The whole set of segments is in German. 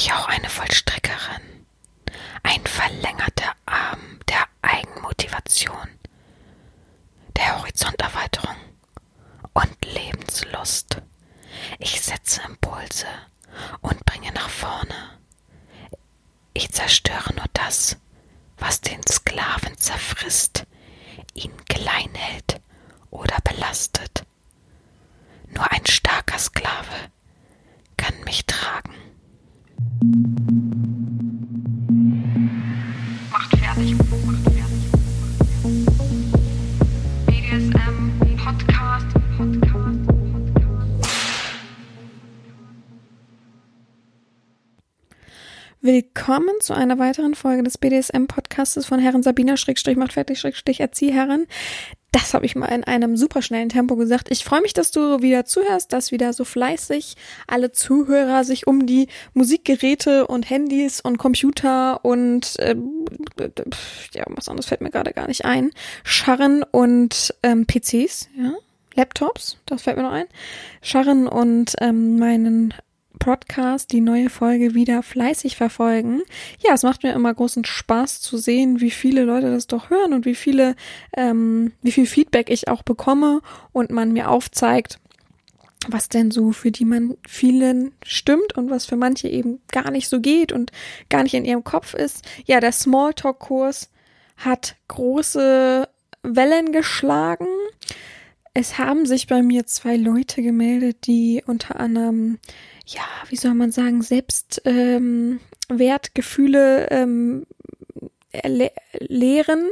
ich auch eine Vollstreckerin, ein verlängerter Arm der Eigenmotivation, der Horizonterweiterung und Lebenslust. Ich setze Impulse und bringe nach vorne. Ich zerstöre nur das, was den Sklaven zerfrisst, ihn klein hält oder belastet. Nur ein starker Sklave kann mich tragen. Willkommen zu einer weiteren Folge des BDSM-Podcastes von Herren Sabina Schrägstrich macht fertig Schrägstrich Erzieherin. Das habe ich mal in einem superschnellen Tempo gesagt. Ich freue mich, dass du wieder zuhörst, dass wieder so fleißig alle Zuhörer sich um die Musikgeräte und Handys und Computer und äh, ja, was anderes fällt mir gerade gar nicht ein, scharren und ähm, PCs, ja, Laptops, das fällt mir noch ein, scharren und ähm, meinen Podcast, die neue Folge wieder fleißig verfolgen. Ja, es macht mir immer großen Spaß zu sehen, wie viele Leute das doch hören und wie viele, ähm, wie viel Feedback ich auch bekomme und man mir aufzeigt, was denn so für die man vielen stimmt und was für manche eben gar nicht so geht und gar nicht in ihrem Kopf ist. Ja, der Smalltalk-Kurs hat große Wellen geschlagen. Es haben sich bei mir zwei Leute gemeldet, die unter anderem ja, wie soll man sagen, Selbstwertgefühle ähm, ähm, lehren.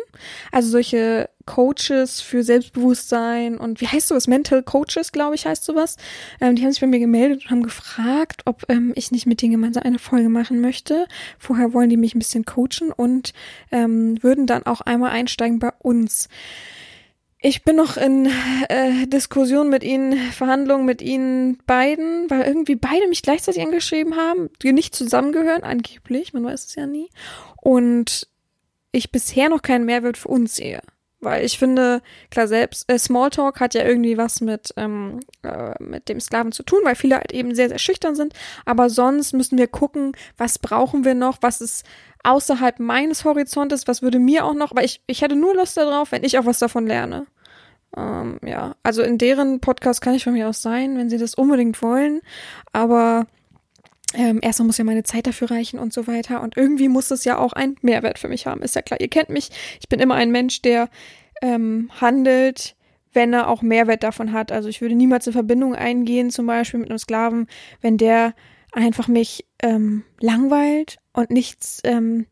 Also solche Coaches für Selbstbewusstsein und wie heißt sowas? Mental Coaches, glaube ich, heißt sowas. Ähm, die haben sich bei mir gemeldet und haben gefragt, ob ähm, ich nicht mit denen gemeinsam eine Folge machen möchte. Vorher wollen die mich ein bisschen coachen und ähm, würden dann auch einmal einsteigen bei uns. Ich bin noch in äh, Diskussion mit ihnen, Verhandlungen mit ihnen beiden, weil irgendwie beide mich gleichzeitig angeschrieben haben, die nicht zusammengehören, angeblich, man weiß es ja nie. Und ich bisher noch keinen Mehrwert für uns sehe. Weil ich finde, klar, selbst äh, Smalltalk hat ja irgendwie was mit, ähm, äh, mit dem Sklaven zu tun, weil viele halt eben sehr, sehr schüchtern sind. Aber sonst müssen wir gucken, was brauchen wir noch, was ist außerhalb meines Horizontes, was würde mir auch noch, weil ich, ich hätte nur Lust darauf, wenn ich auch was davon lerne. Ähm, ja, also in deren Podcast kann ich von mir aus sein, wenn sie das unbedingt wollen. Aber ähm, erstmal muss ja meine Zeit dafür reichen und so weiter. Und irgendwie muss es ja auch einen Mehrwert für mich haben. Ist ja klar, ihr kennt mich. Ich bin immer ein Mensch, der ähm, handelt, wenn er auch Mehrwert davon hat. Also ich würde niemals in Verbindung eingehen, zum Beispiel mit einem Sklaven, wenn der einfach mich ähm, langweilt und nichts ähm,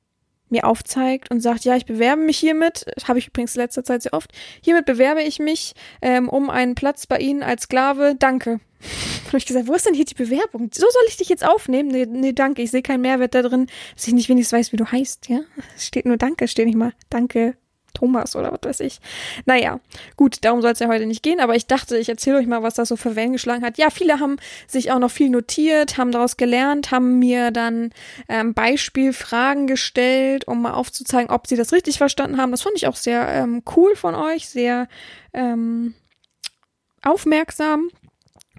mir aufzeigt und sagt, ja, ich bewerbe mich hiermit, habe ich übrigens in letzter Zeit sehr oft, hiermit bewerbe ich mich ähm, um einen Platz bei Ihnen als Sklave, danke. habe ich gesagt, wo ist denn hier die Bewerbung? So soll ich dich jetzt aufnehmen? Nee, nee danke, ich sehe keinen Mehrwert da drin, dass ich nicht wenigstens weiß, wie du heißt, ja? Es steht nur Danke, steht nicht mal Danke, Thomas oder was weiß ich. Naja, gut, darum soll es ja heute nicht gehen, aber ich dachte, ich erzähle euch mal, was das so für Wellen geschlagen hat. Ja, viele haben sich auch noch viel notiert, haben daraus gelernt, haben mir dann ähm, Beispielfragen gestellt, um mal aufzuzeigen, ob sie das richtig verstanden haben. Das fand ich auch sehr ähm, cool von euch, sehr ähm, aufmerksam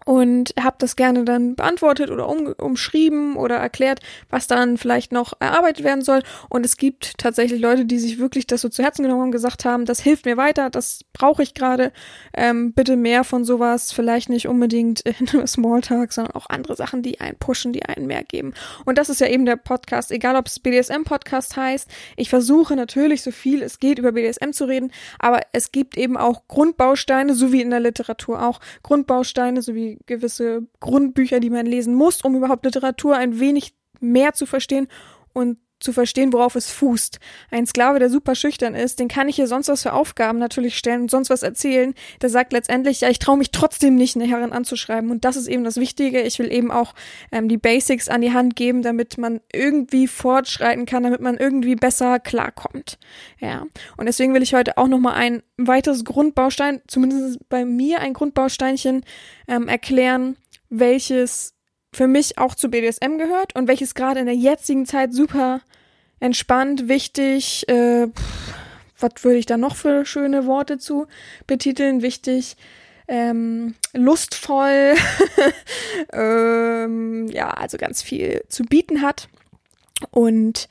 und habe das gerne dann beantwortet oder um, umschrieben oder erklärt, was dann vielleicht noch erarbeitet werden soll. Und es gibt tatsächlich Leute, die sich wirklich das so zu Herzen genommen haben, gesagt haben, das hilft mir weiter, das brauche ich gerade. Ähm, bitte mehr von sowas, vielleicht nicht unbedingt nur Smalltalk, sondern auch andere Sachen, die einen pushen, die einen mehr geben. Und das ist ja eben der Podcast, egal ob es BDSM-Podcast heißt. Ich versuche natürlich so viel es geht über BDSM zu reden, aber es gibt eben auch Grundbausteine, so wie in der Literatur auch Grundbausteine, so wie gewisse Grundbücher, die man lesen muss, um überhaupt Literatur ein wenig mehr zu verstehen. Und zu verstehen, worauf es fußt. Ein Sklave, der super schüchtern ist, den kann ich hier sonst was für Aufgaben natürlich stellen und sonst was erzählen. Der sagt letztendlich, ja, ich traue mich trotzdem nicht, eine Herrin anzuschreiben. Und das ist eben das Wichtige. Ich will eben auch ähm, die Basics an die Hand geben, damit man irgendwie fortschreiten kann, damit man irgendwie besser klarkommt. Ja. Und deswegen will ich heute auch nochmal ein weiteres Grundbaustein, zumindest bei mir ein Grundbausteinchen, ähm, erklären, welches für mich auch zu BDSM gehört und welches gerade in der jetzigen Zeit super entspannt, wichtig, äh, was würde ich da noch für schöne Worte zu betiteln? Wichtig, ähm, lustvoll, äh, ähm, ja, also ganz viel zu bieten hat. Und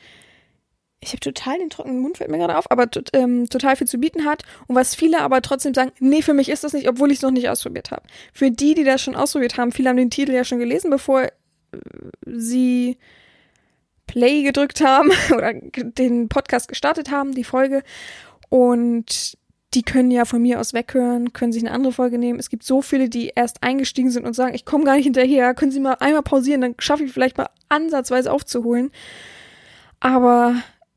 ich habe total den trockenen Mund, fällt mir gerade auf, aber ähm, total viel zu bieten hat und was viele aber trotzdem sagen, nee, für mich ist das nicht, obwohl ich es noch nicht ausprobiert habe. Für die, die das schon ausprobiert haben, viele haben den Titel ja schon gelesen, bevor äh, sie Play gedrückt haben oder den Podcast gestartet haben, die Folge. Und die können ja von mir aus weghören, können sich eine andere Folge nehmen. Es gibt so viele, die erst eingestiegen sind und sagen, ich komme gar nicht hinterher, können Sie mal einmal pausieren, dann schaffe ich vielleicht mal ansatzweise aufzuholen. Aber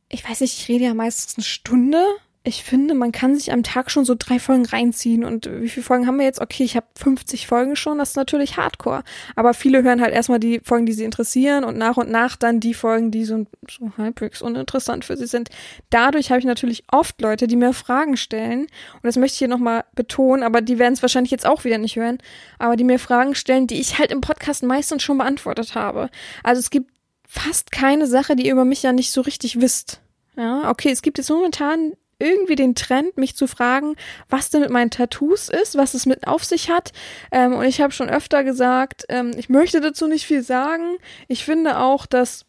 ich weiß nicht, ich rede ja meistens eine Stunde. Ich finde, man kann sich am Tag schon so drei Folgen reinziehen. Und wie viele Folgen haben wir jetzt? Okay, ich habe 50 Folgen schon, das ist natürlich hardcore. Aber viele hören halt erstmal die Folgen, die sie interessieren und nach und nach dann die Folgen, die so, so halbwegs uninteressant für sie sind. Dadurch habe ich natürlich oft Leute, die mir Fragen stellen. Und das möchte ich hier nochmal betonen, aber die werden es wahrscheinlich jetzt auch wieder nicht hören. Aber die mir Fragen stellen, die ich halt im Podcast meistens schon beantwortet habe. Also es gibt fast keine Sache, die ihr über mich ja nicht so richtig wisst. Ja, okay, es gibt jetzt momentan irgendwie den Trend, mich zu fragen, was denn mit meinen Tattoos ist, was es mit auf sich hat. Ähm, und ich habe schon öfter gesagt, ähm, ich möchte dazu nicht viel sagen. Ich finde auch, dass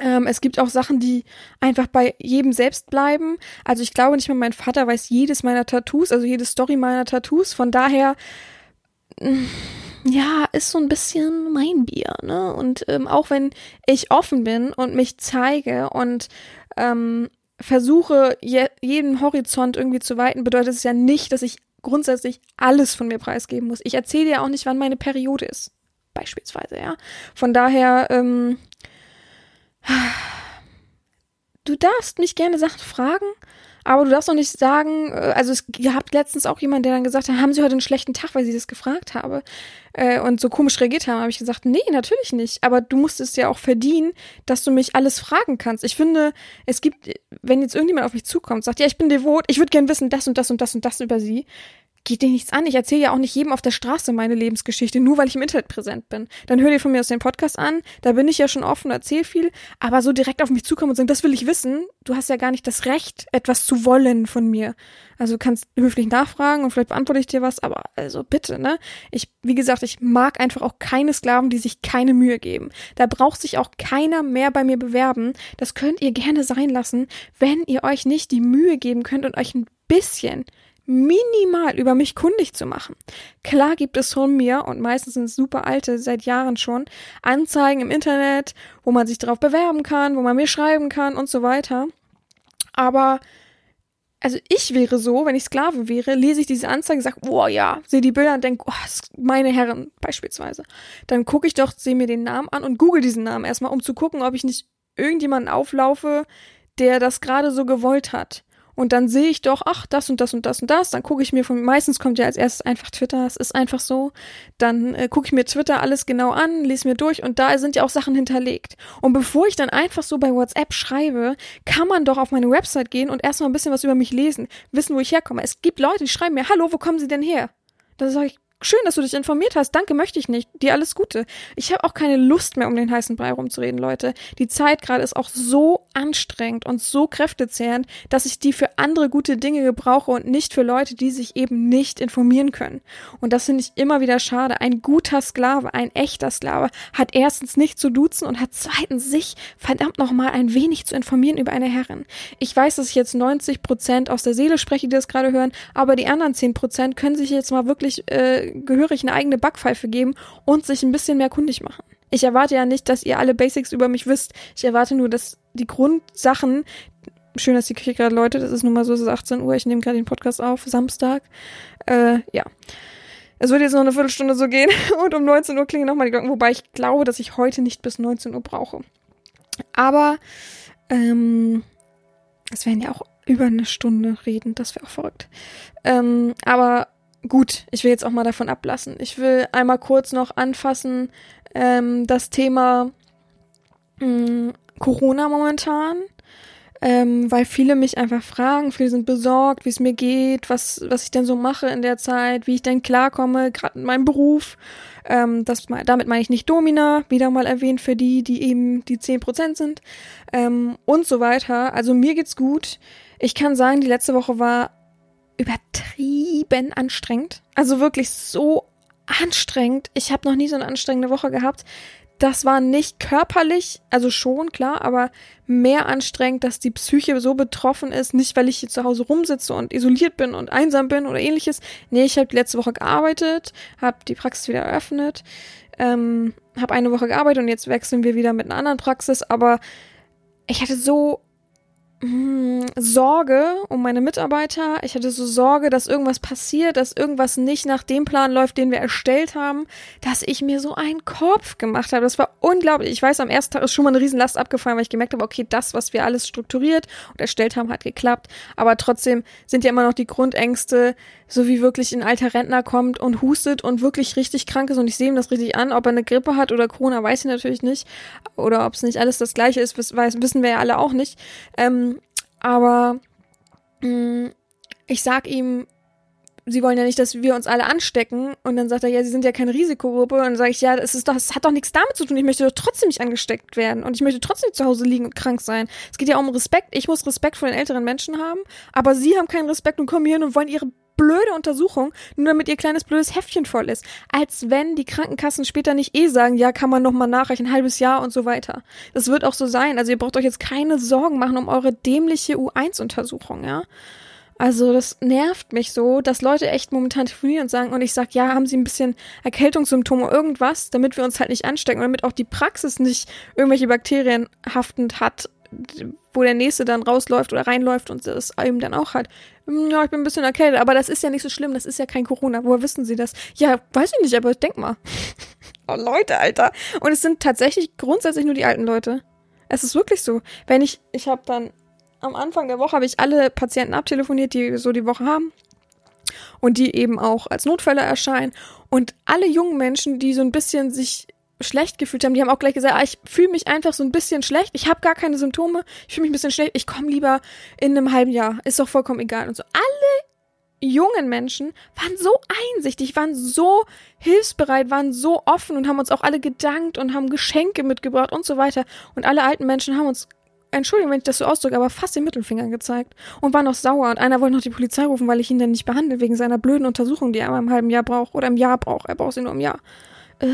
ähm, es gibt auch Sachen, die einfach bei jedem selbst bleiben. Also ich glaube nicht mal, mein Vater weiß jedes meiner Tattoos, also jede Story meiner Tattoos. Von daher ja, ist so ein bisschen mein Bier, ne? Und ähm, auch wenn ich offen bin und mich zeige und ähm, versuche, je, jeden Horizont irgendwie zu weiten, bedeutet es ja nicht, dass ich grundsätzlich alles von mir preisgeben muss. Ich erzähle ja auch nicht, wann meine Periode ist. Beispielsweise, ja. Von daher, ähm, du darfst mich gerne Sachen fragen, aber du darfst doch nicht sagen, äh, also es, habt letztens auch jemand, der dann gesagt hat, haben Sie heute einen schlechten Tag, weil Sie das gefragt habe äh, und so komisch reagiert haben, habe ich gesagt, nee, natürlich nicht. Aber du musst es ja auch verdienen, dass du mich alles fragen kannst. Ich finde, es gibt, wenn jetzt irgendjemand auf mich zukommt, sagt, ja, ich bin devot, ich würde gern wissen, das und das und das und das über Sie, geht dir nichts an. Ich erzähle ja auch nicht jedem auf der Straße meine Lebensgeschichte, nur weil ich im Internet präsent bin. Dann hör dir von mir aus den Podcast an, da bin ich ja schon offen, erzähl viel, aber so direkt auf mich zukommen und sagen, das will ich wissen, du hast ja gar nicht das Recht, etwas zu wollen von mir. Also kannst höflich nachfragen und vielleicht beantworte ich dir was, aber also bitte, ne? Ich, wie gesagt, ich mag einfach auch keine Sklaven, die sich keine Mühe geben. Da braucht sich auch keiner mehr bei mir bewerben. Das könnt ihr gerne sein lassen, wenn ihr euch nicht die Mühe geben könnt und euch ein bisschen minimal über mich kundig zu machen. Klar gibt es von mir, und meistens sind es super alte, seit Jahren schon, Anzeigen im Internet, wo man sich darauf bewerben kann, wo man mir schreiben kann und so weiter. Aber also ich wäre so, wenn ich Sklave wäre, lese ich diese Anzeige, sage, boah ja, sehe die Bilder und denke, oh, meine Herren beispielsweise. Dann gucke ich doch, sehe mir den Namen an und google diesen Namen erstmal, um zu gucken, ob ich nicht irgendjemanden auflaufe, der das gerade so gewollt hat. Und dann sehe ich doch, ach, das und das und das und das. Dann gucke ich mir von, meistens kommt ja als erstes einfach Twitter, es ist einfach so. Dann äh, gucke ich mir Twitter alles genau an, lese mir durch und da sind ja auch Sachen hinterlegt. Und bevor ich dann einfach so bei WhatsApp schreibe, kann man doch auf meine Website gehen und erstmal ein bisschen was über mich lesen, wissen, wo ich herkomme. Es gibt Leute, die schreiben mir, hallo, wo kommen Sie denn her? Da sage ich, Schön, dass du dich informiert hast. Danke, möchte ich nicht. Dir alles Gute. Ich habe auch keine Lust mehr, um den heißen Brei rumzureden, Leute. Die Zeit gerade ist auch so anstrengend und so kräftezehrend, dass ich die für andere gute Dinge gebrauche und nicht für Leute, die sich eben nicht informieren können. Und das finde ich immer wieder schade. Ein guter Sklave, ein echter Sklave, hat erstens nicht zu duzen und hat zweitens sich verdammt nochmal ein wenig zu informieren über eine Herrin. Ich weiß, dass ich jetzt 90 Prozent aus der Seele spreche, die das gerade hören, aber die anderen 10 Prozent können sich jetzt mal wirklich äh, gehörig eine eigene Backpfeife geben und sich ein bisschen mehr kundig machen. Ich erwarte ja nicht, dass ihr alle Basics über mich wisst. Ich erwarte nur, dass die Grundsachen, schön, dass die Küche gerade läutet, das ist nun mal so, es ist 18 Uhr, ich nehme gerade den Podcast auf, Samstag. Äh, ja. Es wird jetzt noch eine Viertelstunde so gehen und um 19 Uhr klingen nochmal die Glocken, wobei ich glaube, dass ich heute nicht bis 19 Uhr brauche. Aber, ähm, es werden ja auch über eine Stunde reden, das wäre auch verrückt. Ähm, aber gut, ich will jetzt auch mal davon ablassen. Ich will einmal kurz noch anfassen ähm, das Thema mh, hm, Corona momentan, ähm, weil viele mich einfach fragen, viele sind besorgt, wie es mir geht, was, was ich denn so mache in der Zeit, wie ich denn klarkomme, gerade in meinem Beruf. Ähm, das, damit meine ich nicht Domina, wieder mal erwähnt für die, die eben die 10% sind ähm, und so weiter. Also mir geht's gut. Ich kann sagen, die letzte Woche war übertrieben anstrengend. Also wirklich so anstrengend. Ich habe noch nie so eine anstrengende Woche gehabt. Das war nicht körperlich, also schon, klar, aber mehr anstrengend, dass die Psyche so betroffen ist. Nicht, weil ich hier zu Hause rumsitze und isoliert bin und einsam bin oder ähnliches. Nee, ich habe die letzte Woche gearbeitet, habe die Praxis wieder eröffnet, ähm, habe eine Woche gearbeitet und jetzt wechseln wir wieder mit einer anderen Praxis. Aber ich hatte so mh, Sorge um meine Mitarbeiter. Ich hatte so Sorge, dass irgendwas passiert, dass irgendwas nicht nach dem Plan läuft, den wir erstellt haben, dass ich mir so einen Kopf gemacht habe. Das war unglaublich. Ich weiß, am ersten Tag ist schon mal eine Riesenlast abgefallen, weil ich gemerkt habe, okay, das, was wir alles strukturiert und erstellt haben, hat geklappt. Aber trotzdem sind ja immer noch die Grundängste, so wie wirklich ein alter Rentner kommt und hustet und wirklich richtig krank ist und ich sehe ihm das richtig an. Ob er eine Grippe hat oder Corona, weiß ich natürlich nicht. Oder ob es nicht alles das gleiche ist, wissen wir ja alle auch nicht. Ähm, aber mh, mm, ich sag ihm, sie wollen ja nicht, dass wir uns alle anstecken. Und dann sagt er, ja, sie sind ja keine Risikogruppe. Und dann sage ich, ja, das ist doch, das hat doch nichts damit zu tun. Ich möchte doch trotzdem nicht angesteckt werden. Und ich möchte trotzdem zu Hause liegen und krank sein. Es geht ja um Respekt. Ich muss Respekt vor den älteren Menschen haben. Aber sie haben keinen Respekt und kommen hier hin und wollen ihre blöde Untersuchung, nur damit ihr kleines blödes Heftchen voll ist. Als wenn die Krankenkassen später nicht eh sagen, ja, kann man nochmal nachreichen, ein halbes Jahr und so weiter. Das wird auch so sein. Also ihr braucht euch jetzt keine Sorgen machen um eure dämliche U1-Untersuchung, ja. Also das nervt mich so, dass Leute echt momentan telefonieren und sagen, und ich sag, ja, haben sie ein bisschen Erkältungssymptome, irgendwas, damit wir uns halt nicht anstecken damit auch die Praxis nicht irgendwelche Bakterien haftend hat, wo der nächste dann rausläuft oder reinläuft und das einem dann auch hat. Hm, ja, ich bin ein bisschen erkältet, aber das ist ja nicht so schlimm, das ist ja kein Corona. Woher wissen Sie das? Ja, weiß ich nicht, aber denk mal. oh Leute, Alter. Und es sind tatsächlich grundsätzlich nur die alten Leute. Es ist wirklich so. Wenn ich, ich habe dann am Anfang der Woche habe ich alle Patienten abtelefoniert, die so die Woche haben und die eben auch als Notfälle erscheinen und alle jungen Menschen, die so ein bisschen sich schlecht gefühlt haben, die haben auch gleich gesagt, ah, ich fühle mich einfach so ein bisschen schlecht, ich habe gar keine Symptome, ich fühle mich ein bisschen schlecht, ich komme lieber in einem halben Jahr, ist doch vollkommen egal und so. Alle jungen Menschen waren so einsichtig, waren so hilfsbereit, waren so offen und haben uns auch alle gedankt und haben Geschenke mitgebracht und so weiter. Und alle alten Menschen haben uns, Entschuldigung, wenn ich das so ausdrücke, aber fast den Mittelfinger gezeigt und waren noch sauer. Und einer wollte noch die Polizei rufen, weil ich ihn dann nicht behandle, wegen seiner blöden Untersuchung, die er im halben Jahr braucht oder im Jahr braucht. Er braucht sie nur im Jahr. Äh,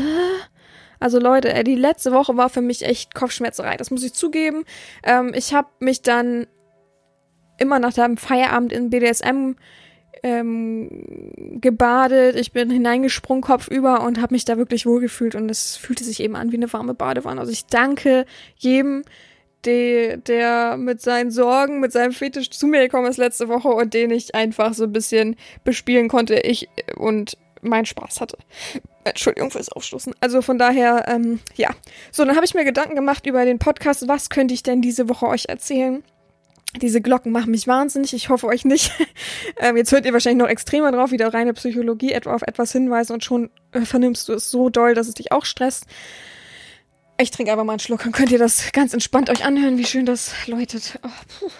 also Leute, äh, die letzte Woche war für mich echt Kopfschmerzerei. Das muss ich zugeben. Ähm, ich habe mich dann immer nach dem Feierabend in BDSM ähm, gebadet. Ich bin hineingesprungen kopfüber und habe mich da wirklich wohlgefühlt und es fühlte sich eben an wie eine warme Badewanne. Also ich danke jedem, der, der mit seinen Sorgen, mit seinem Fetisch zu mir gekommen ist letzte Woche und den ich einfach so ein bisschen bespielen konnte. Ich und mein Spaß hatte. Entschuldigung fürs Aufstoßen. Also von daher, ähm, ja. So, dann habe ich mir Gedanken gemacht über den Podcast. Was könnte ich denn diese Woche euch erzählen? Diese Glocken machen mich wahnsinnig. Ich hoffe euch nicht. ähm, jetzt hört ihr wahrscheinlich noch extremer drauf, wieder reine Psychologie etwa auf etwas hinweisen und schon äh, vernimmst du es so doll, dass es dich auch stresst. Ich trinke einfach mal einen Schluck, dann könnt ihr das ganz entspannt euch anhören, wie schön das läutet. Oh, puh.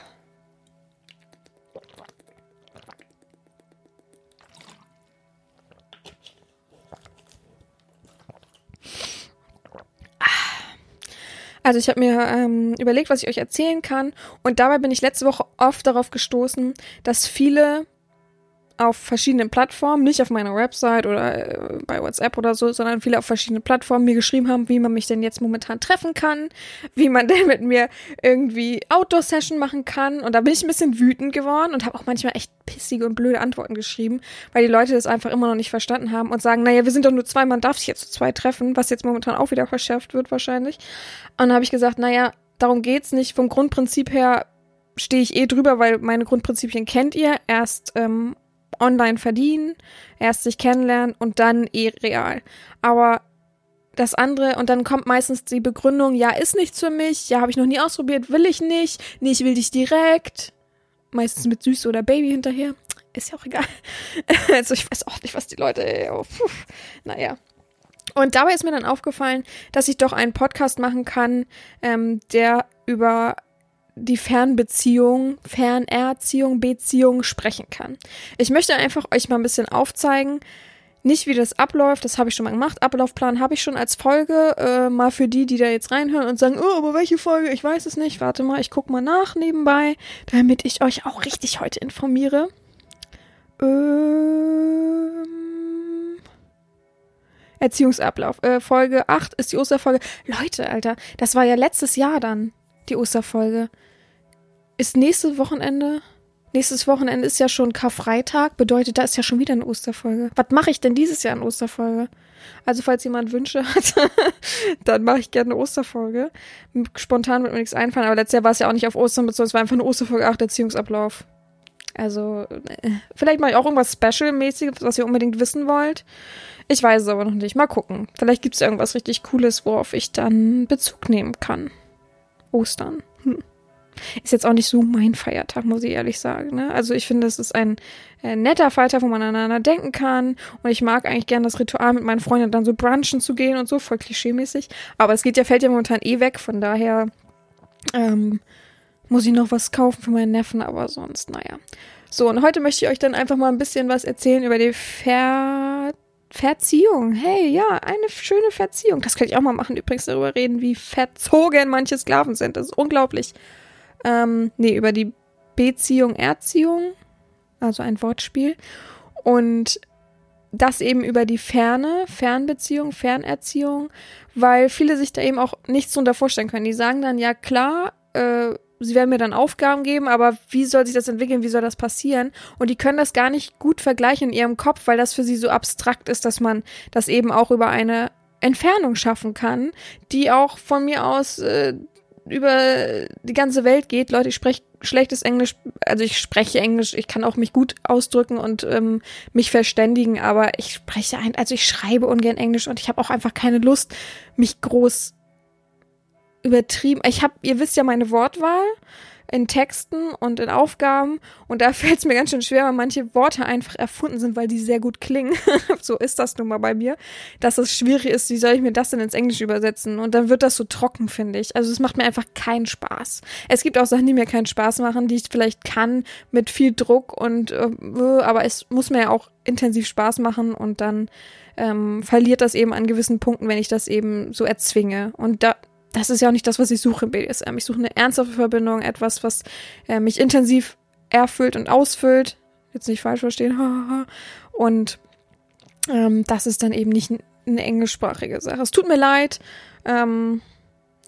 Also ich habe mir ähm, überlegt, was ich euch erzählen kann. Und dabei bin ich letzte Woche oft darauf gestoßen, dass viele auf verschiedenen Plattformen, nicht auf meiner Website oder äh, bei WhatsApp oder so, sondern viele auf verschiedenen Plattformen mir geschrieben haben, wie man mich denn jetzt momentan treffen kann, wie man denn mit mir irgendwie Outdoor-Session machen kann. Und da bin ich ein bisschen wütend geworden und habe auch manchmal echt pissige und blöde Antworten geschrieben, weil die Leute das einfach immer noch nicht verstanden haben und sagen, naja, wir sind doch nur zwei, man darf sich jetzt zu zwei treffen, was jetzt momentan auch wieder verschärft wird wahrscheinlich. Und da habe ich gesagt, naja, darum geht's nicht. Vom Grundprinzip her stehe ich eh drüber, weil meine Grundprinzipien kennt ihr. Erst ähm, online verdienen, erst sich kennenlernen und dann eh real. Aber das andere und dann kommt meistens die Begründung, ja, ist nichts für mich, ja, habe ich noch nie ausprobiert, will ich nicht, nee, ich will dich direkt. Meistens mit Süß oder Baby hinterher. Ist ja auch egal. also ich weiß auch nicht, was die Leute, oh, naja. Und dabei ist mir dann aufgefallen, dass ich doch einen Podcast machen kann, ähm, der über die Fernbeziehung, Fernerziehung, Beziehung sprechen kann. Ich möchte einfach euch mal ein bisschen aufzeigen, nicht wie das abläuft, das habe ich schon mal gemacht. Ablaufplan habe ich schon als Folge, äh, mal für die, die da jetzt reinhören und sagen, oh, aber welche Folge? Ich weiß es nicht. Warte mal, ich guck mal nach nebenbei, damit ich euch auch richtig heute informiere. Ähm Erziehungsablauf. Äh, Folge 8 ist die Osterfolge. Leute, Alter, das war ja letztes Jahr dann, die Osterfolge. Ist nächstes Wochenende? Nächstes Wochenende ist ja schon Karfreitag, bedeutet, da ist ja schon wieder eine Osterfolge. Was mache ich denn dieses Jahr in Osterfolge? Also, falls jemand Wünsche hat, dann mache ich gerne eine Osterfolge. Spontan wird mir nichts einfallen, aber letztes Jahr war es ja auch nicht auf Ostern bezogen, es war einfach eine Osterfolge 8 Erziehungsablauf. Also, äh, vielleicht mache ich auch irgendwas Special-mäßiges, was ihr unbedingt wissen wollt. Ich weiß es aber noch nicht. Mal gucken. Vielleicht gibt es irgendwas richtig Cooles, worauf ich dann Bezug nehmen kann. Ostern. Hm. Ist jetzt auch nicht so mein Feiertag, muss ich ehrlich sagen. Ne? Also ich finde, es ist ein äh, netter Feiertag, wo man aneinander denken kann. Und ich mag eigentlich gern das Ritual, mit meinen Freunden dann so brunchen zu gehen und so, voll klischeemäßig. Aber es geht ja, fällt ja momentan eh weg, von daher ähm, muss ich noch was kaufen für meinen Neffen, aber sonst, naja. So, und heute möchte ich euch dann einfach mal ein bisschen was erzählen über die Ver Verziehung. Hey, ja, eine schöne Verziehung. Das könnte ich auch mal machen, übrigens darüber reden, wie verzogen manche Sklaven sind. Das ist unglaublich. Ähm, nee, über die Beziehung, Erziehung. Also ein Wortspiel. Und das eben über die Ferne, Fernbeziehung, Fernerziehung, weil viele sich da eben auch nichts drunter vorstellen können. Die sagen dann, ja klar, äh, sie werden mir dann Aufgaben geben, aber wie soll sich das entwickeln, wie soll das passieren? Und die können das gar nicht gut vergleichen in ihrem Kopf, weil das für sie so abstrakt ist, dass man das eben auch über eine Entfernung schaffen kann, die auch von mir aus äh, über die ganze Welt geht. Leute, ich spreche schlechtes Englisch, also ich spreche Englisch, ich kann auch mich gut ausdrücken und ähm, mich verständigen, aber ich spreche ein, also ich schreibe ungern Englisch und ich habe auch einfach keine Lust, mich groß übertrieben. Ich habe, ihr wisst ja meine Wortwahl in Texten und in Aufgaben und da fällt es mir ganz schön schwer, weil manche Worte einfach erfunden sind, weil die sehr gut klingen. so ist das nun mal bei mir, dass es schwierig ist, wie soll ich mir das denn ins Englische übersetzen? Und dann wird das so trocken, finde ich. Also es macht mir einfach keinen Spaß. Es gibt auch Sachen, die mir keinen Spaß machen, die ich vielleicht kann mit viel Druck und äh, aber es muss mir ja auch intensiv Spaß machen und dann ähm, verliert das eben an gewissen Punkten, wenn ich das eben so erzwinge. Und da, das ist ja auch nicht das, was ich suche im BDSM. Ich suche eine ernsthafte Verbindung, etwas, was äh, mich intensiv erfüllt und ausfüllt. Jetzt nicht falsch verstehen. und ähm, das ist dann eben nicht eine englischsprachige Sache. Es tut mir leid. Ähm,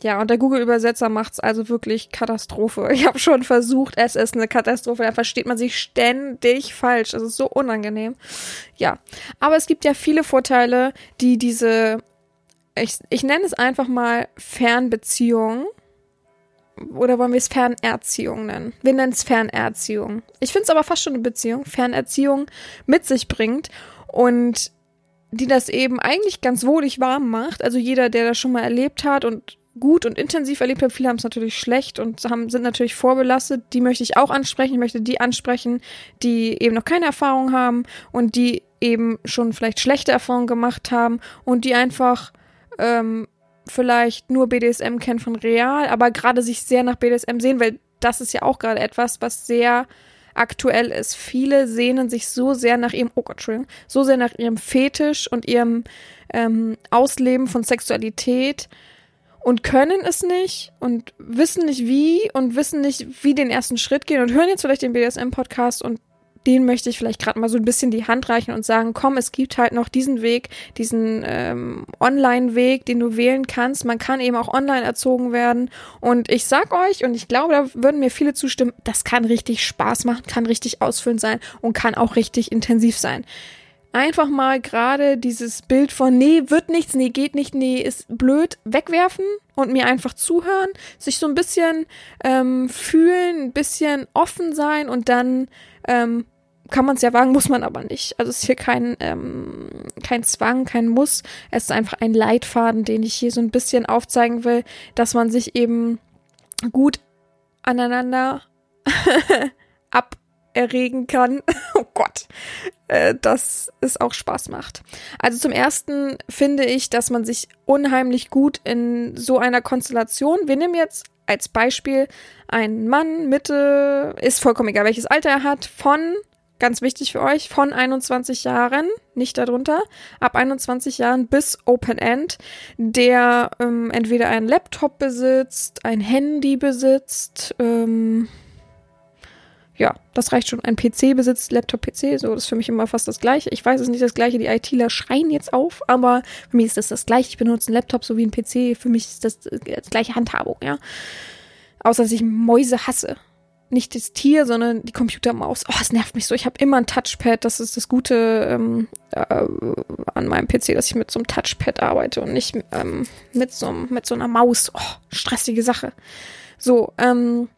ja, und der Google-Übersetzer macht's also wirklich Katastrophe. Ich habe schon versucht, es ist eine Katastrophe. Da versteht man sich ständig falsch. Das ist so unangenehm. Ja, aber es gibt ja viele Vorteile, die diese ich, ich nenne es einfach mal Fernbeziehung. Oder wollen wir es Fernerziehung nennen? Wir nennen es Fernerziehung. Ich finde es aber fast schon eine Beziehung, Fernerziehung mit sich bringt und die das eben eigentlich ganz wohlig warm macht. Also jeder, der das schon mal erlebt hat und gut und intensiv erlebt hat, viele haben es natürlich schlecht und haben, sind natürlich vorbelastet. Die möchte ich auch ansprechen. Ich möchte die ansprechen, die eben noch keine Erfahrung haben und die eben schon vielleicht schlechte Erfahrungen gemacht haben und die einfach ähm, vielleicht nur BDSM kennen von real, aber gerade sich sehr nach BDSM sehen, weil das ist ja auch gerade etwas, was sehr aktuell ist. Viele sehnen sich so sehr nach ihrem, oh Gott, so sehr nach ihrem Fetisch und ihrem ähm, Ausleben von Sexualität und können es nicht und wissen nicht wie und wissen nicht, wie den ersten Schritt gehen und hören jetzt vielleicht den BDSM-Podcast und den möchte ich vielleicht gerade mal so ein bisschen die Hand reichen und sagen, komm, es gibt halt noch diesen Weg, diesen ähm, Online-Weg, den du wählen kannst. Man kann eben auch online erzogen werden. Und ich sag euch, und ich glaube, da würden mir viele zustimmen, das kann richtig Spaß machen, kann richtig ausfüllend sein und kann auch richtig intensiv sein einfach mal gerade dieses Bild von nee, wird nichts, nee, geht nicht, nee, ist blöd, wegwerfen und mir einfach zuhören, sich so ein bisschen ähm, fühlen, ein bisschen offen sein und dann ähm, kann man es ja wagen, muss man aber nicht. Also es ist hier kein, ähm, kein Zwang, kein Muss. Es ist einfach ein Leitfaden, den ich hier so ein bisschen aufzeigen will, dass man sich eben gut aneinander aberregen kann. oh Gott, äh, dass es auch Spaß macht. Also zum ersten finde ich, dass man sich unheimlich gut in so einer Konstellation, wir nehmen jetzt als Beispiel einen Mann, Mitte, ist vollkommen egal, welches Alter er hat, von ganz wichtig für euch, von 21 Jahren, nicht darunter, ab 21 Jahren bis Open End, der ähm, entweder einen Laptop besitzt, ein Handy besitzt, ähm, ja, das reicht schon. Ein PC besitzt, Laptop-PC, so, das ist für mich immer fast das Gleiche. Ich weiß, es ist nicht das Gleiche, die ITler schreien jetzt auf, aber für mich ist das das Gleiche. Ich benutze einen Laptop so wie ein PC, für mich ist das das gleiche Handhabung, ja. Außer, dass ich Mäuse hasse. Nicht das Tier, sondern die Computermaus. Oh, es nervt mich so. Ich habe immer ein Touchpad. Das ist das Gute ähm, äh, an meinem PC, dass ich mit so einem Touchpad arbeite und nicht ähm, mit, so, mit so einer Maus. Oh, stressige Sache. So, ähm,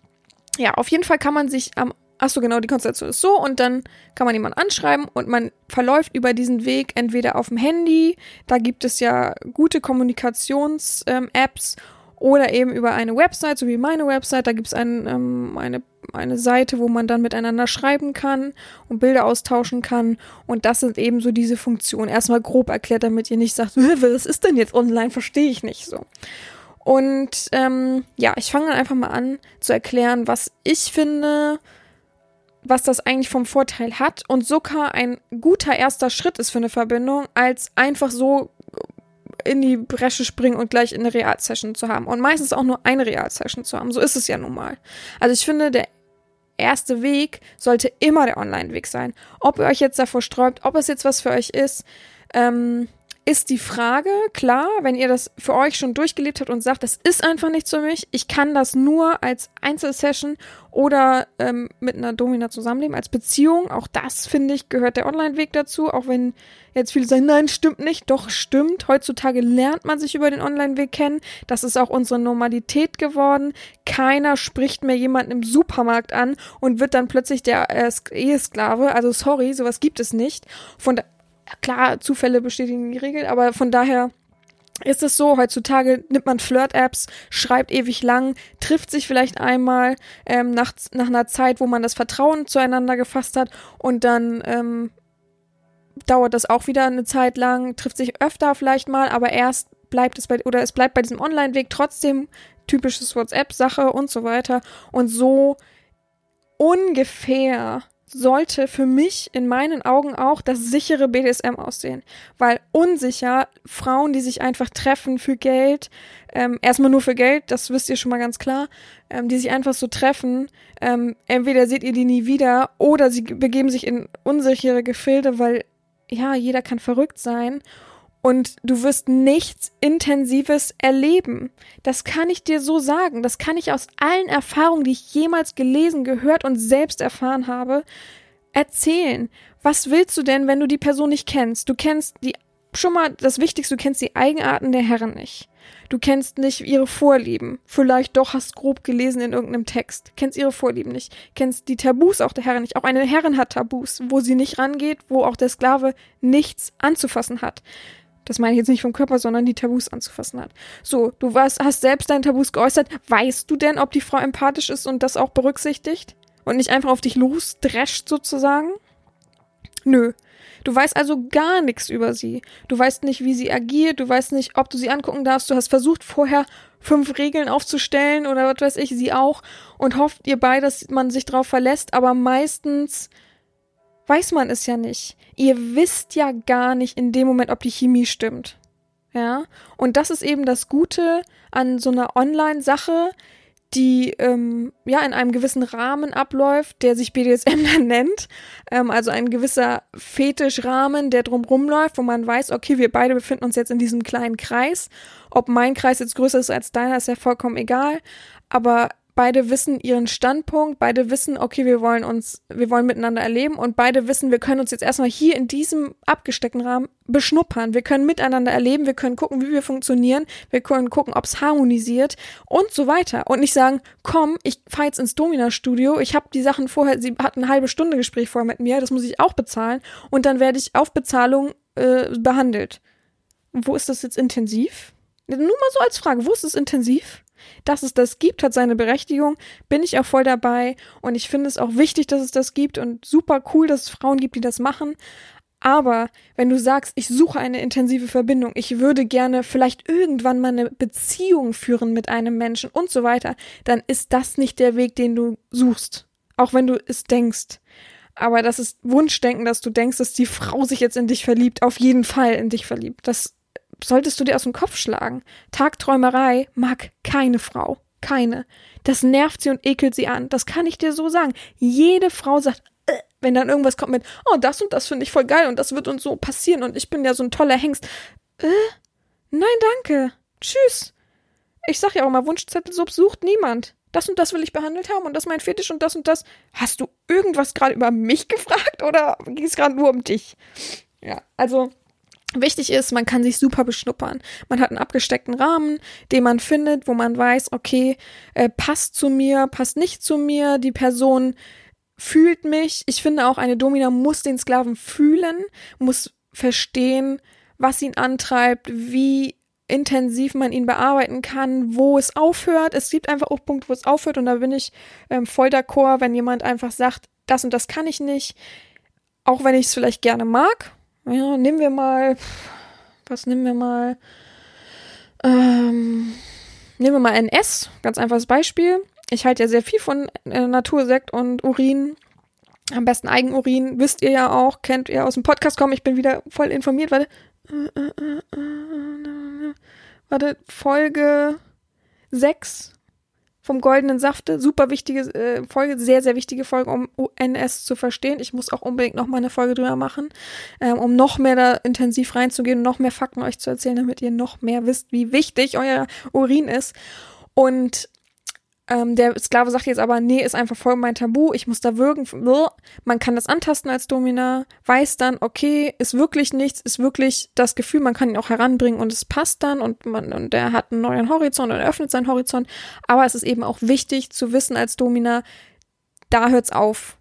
ja, auf jeden Fall kann man sich am Ach so, genau, die Konstellation ist so und dann kann man jemanden anschreiben und man verläuft über diesen Weg entweder auf dem Handy, da gibt es ja gute Kommunikations-Apps oder eben über eine Website, so wie meine Website, da gibt es ein, ähm, eine, eine Seite, wo man dann miteinander schreiben kann und Bilder austauschen kann und das sind eben so diese Funktionen. Erstmal grob erklärt, damit ihr nicht sagt, was ist denn jetzt online, verstehe ich nicht so. Und ähm, ja, ich fange dann einfach mal an zu erklären, was ich finde, was das eigentlich vom Vorteil hat und sogar ein guter erster Schritt ist für eine Verbindung, als einfach so in die Bresche springen und gleich eine Realsession zu haben. Und meistens auch nur eine Realsession zu haben. So ist es ja nun mal. Also ich finde, der erste Weg sollte immer der Online-Weg sein. Ob ihr euch jetzt davor sträubt, ob es jetzt was für euch ist, ähm, ist die Frage, klar, wenn ihr das für euch schon durchgelebt habt und sagt, das ist einfach nichts für mich, ich kann das nur als Einzelsession oder ähm, mit einer Domina zusammenleben, als Beziehung, auch das, finde ich, gehört der Online-Weg dazu, auch wenn jetzt viele sagen, nein, stimmt nicht, doch stimmt. Heutzutage lernt man sich über den Online-Weg kennen, das ist auch unsere Normalität geworden. Keiner spricht mehr jemanden im Supermarkt an und wird dann plötzlich der äh, Ehesklave, also sorry, sowas gibt es nicht. Von klar, Zufälle bestätigen die Regel, aber von daher ist es so, heutzutage nimmt man Flirt-Apps, schreibt ewig lang, trifft sich vielleicht einmal ähm, nach, nach einer Zeit, wo man das Vertrauen zueinander gefasst hat und dann ähm, dauert das auch wieder eine Zeit lang, trifft sich öfter vielleicht mal, aber erst bleibt es bei, oder es bleibt bei diesem Online-Weg trotzdem typisches WhatsApp-Sache und so weiter. Und so ungefähr sollte für mich in meinen Augen auch das sichere BDSM aussehen. Weil unsicher Frauen, die sich einfach treffen für Geld, ähm, erstmal nur für Geld, das wisst ihr schon mal ganz klar, ähm, die sich einfach so treffen, ähm, entweder seht ihr die nie wieder oder sie begeben sich in unsichere Gefilde, weil ja, jeder kann verrückt sein und du wirst nichts Intensives erleben. Das kann ich dir so sagen. Das kann ich aus allen Erfahrungen, die ich jemals gelesen, gehört und selbst erfahren habe, erzählen. Was willst du denn, wenn du die Person nicht kennst? Du kennst die, schon mal das Wichtigste, du kennst die Eigenarten der Herren nicht. Du kennst nicht ihre Vorlieben. Vielleicht doch hast grob gelesen in irgendeinem Text. Kennst ihre Vorlieben nicht. Kennst die Tabus auch der Herren nicht. Auch eine Herren hat Tabus, wo sie nicht rangeht, wo auch der Sklave nichts anzufassen hat. Das meine ich jetzt nicht vom Körper, sondern die Tabus anzufassen hat. So, du warst, hast selbst deine Tabus geäußert. Weißt du denn, ob die Frau empathisch ist und das auch berücksichtigt? Und nicht einfach auf dich losdrescht sozusagen? Nö. Du weißt also gar nichts über sie. Du weißt nicht, wie sie agiert, du weißt nicht, ob du sie angucken darfst. Du hast versucht, vorher fünf Regeln aufzustellen oder was weiß ich, sie auch und hofft ihr beide, dass man sich drauf verlässt, aber meistens weiß man es ja nicht. Ihr wisst ja gar nicht in dem Moment, ob die Chemie stimmt. Ja, und das ist eben das Gute an so einer Online-Sache, die ähm, ja in einem gewissen Rahmen abläuft, der sich BDSM dann nennt. Ähm, also ein gewisser Fetischrahmen, der drumrum läuft, wo man weiß, okay, wir beide befinden uns jetzt in diesem kleinen Kreis. Ob mein Kreis jetzt größer ist als deiner, ist ja vollkommen egal. Aber beide wissen ihren Standpunkt, beide wissen, okay, wir wollen uns, wir wollen miteinander erleben und beide wissen, wir können uns jetzt erstmal hier in diesem abgesteckten Rahmen beschnuppern. Wir können miteinander erleben, wir können gucken, wie wir funktionieren, wir können gucken, ob es harmonisiert und so weiter. Und nicht sagen, komm, ich fahr jetzt ins Domina-Studio, ich habe die Sachen vorher, sie hat eine halbe Stunde Gespräch vorher mit mir, das muss ich auch bezahlen und dann werde ich auf Bezahlung äh, behandelt. Wo ist das jetzt intensiv? Nur mal so als Frage, wo ist es intensiv? Dass es das gibt, hat seine Berechtigung, bin ich auch voll dabei und ich finde es auch wichtig, dass es das gibt und super cool, dass es Frauen gibt, die das machen. Aber wenn du sagst, ich suche eine intensive Verbindung, ich würde gerne vielleicht irgendwann mal eine Beziehung führen mit einem Menschen und so weiter, dann ist das nicht der Weg, den du suchst. Auch wenn du es denkst. Aber das ist Wunschdenken, dass du denkst, dass die Frau sich jetzt in dich verliebt, auf jeden Fall in dich verliebt. Das solltest du dir aus dem Kopf schlagen. Tagträumerei mag keine Frau. keine. Das nervt sie und ekelt sie an. Das kann ich dir so sagen. Jede Frau sagt, äh, wenn dann irgendwas kommt mit, oh, das und das finde ich voll geil und das wird uns so passieren und ich bin ja so ein toller Hengst. Äh, nein, danke. Tschüss. Ich sag ja auch mal, Wunschzettel sucht niemand. Das und das will ich behandelt haben und das mein Fetisch und das und das. Hast du irgendwas gerade über mich gefragt oder ging es gerade nur um dich? Ja, also Wichtig ist, man kann sich super beschnuppern. Man hat einen abgesteckten Rahmen, den man findet, wo man weiß, okay, äh, passt zu mir, passt nicht zu mir, die Person fühlt mich. Ich finde auch, eine Domina muss den Sklaven fühlen, muss verstehen, was ihn antreibt, wie intensiv man ihn bearbeiten kann, wo es aufhört. Es gibt einfach auch Punkte, wo es aufhört und da bin ich ähm, voll d'accord, wenn jemand einfach sagt, das und das kann ich nicht, auch wenn ich es vielleicht gerne mag. Ja, nehmen wir mal, was nehmen wir mal? Ähm, nehmen wir mal NS, ganz einfaches Beispiel. Ich halte ja sehr viel von äh, Natursekt und Urin. Am besten Eigenurin, wisst ihr ja auch, kennt ihr aus dem Podcast kommen. Ich bin wieder voll informiert. Warte, warte, Folge 6 vom Goldenen Safte. Super wichtige äh, Folge, sehr, sehr wichtige Folge, um UNS zu verstehen. Ich muss auch unbedingt noch mal eine Folge drüber machen, ähm, um noch mehr da intensiv reinzugehen, noch mehr Fakten euch zu erzählen, damit ihr noch mehr wisst, wie wichtig euer Urin ist. Und ähm, der Sklave sagt jetzt aber, nee, ist einfach voll mein Tabu, ich muss da wirken. Man kann das antasten als Domina, weiß dann, okay, ist wirklich nichts, ist wirklich das Gefühl, man kann ihn auch heranbringen und es passt dann und man, und der hat einen neuen Horizont und öffnet seinen Horizont. Aber es ist eben auch wichtig zu wissen als Domina, da hört's auf.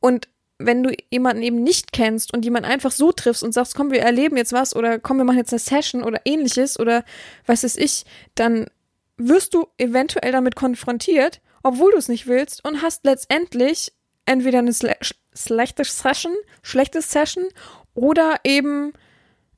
Und wenn du jemanden eben nicht kennst und jemanden einfach so triffst und sagst, komm, wir erleben jetzt was oder komm, wir machen jetzt eine Session oder ähnliches oder was ist ich, dann wirst du eventuell damit konfrontiert, obwohl du es nicht willst und hast letztendlich entweder eine schlechte Session, schlechte Session oder eben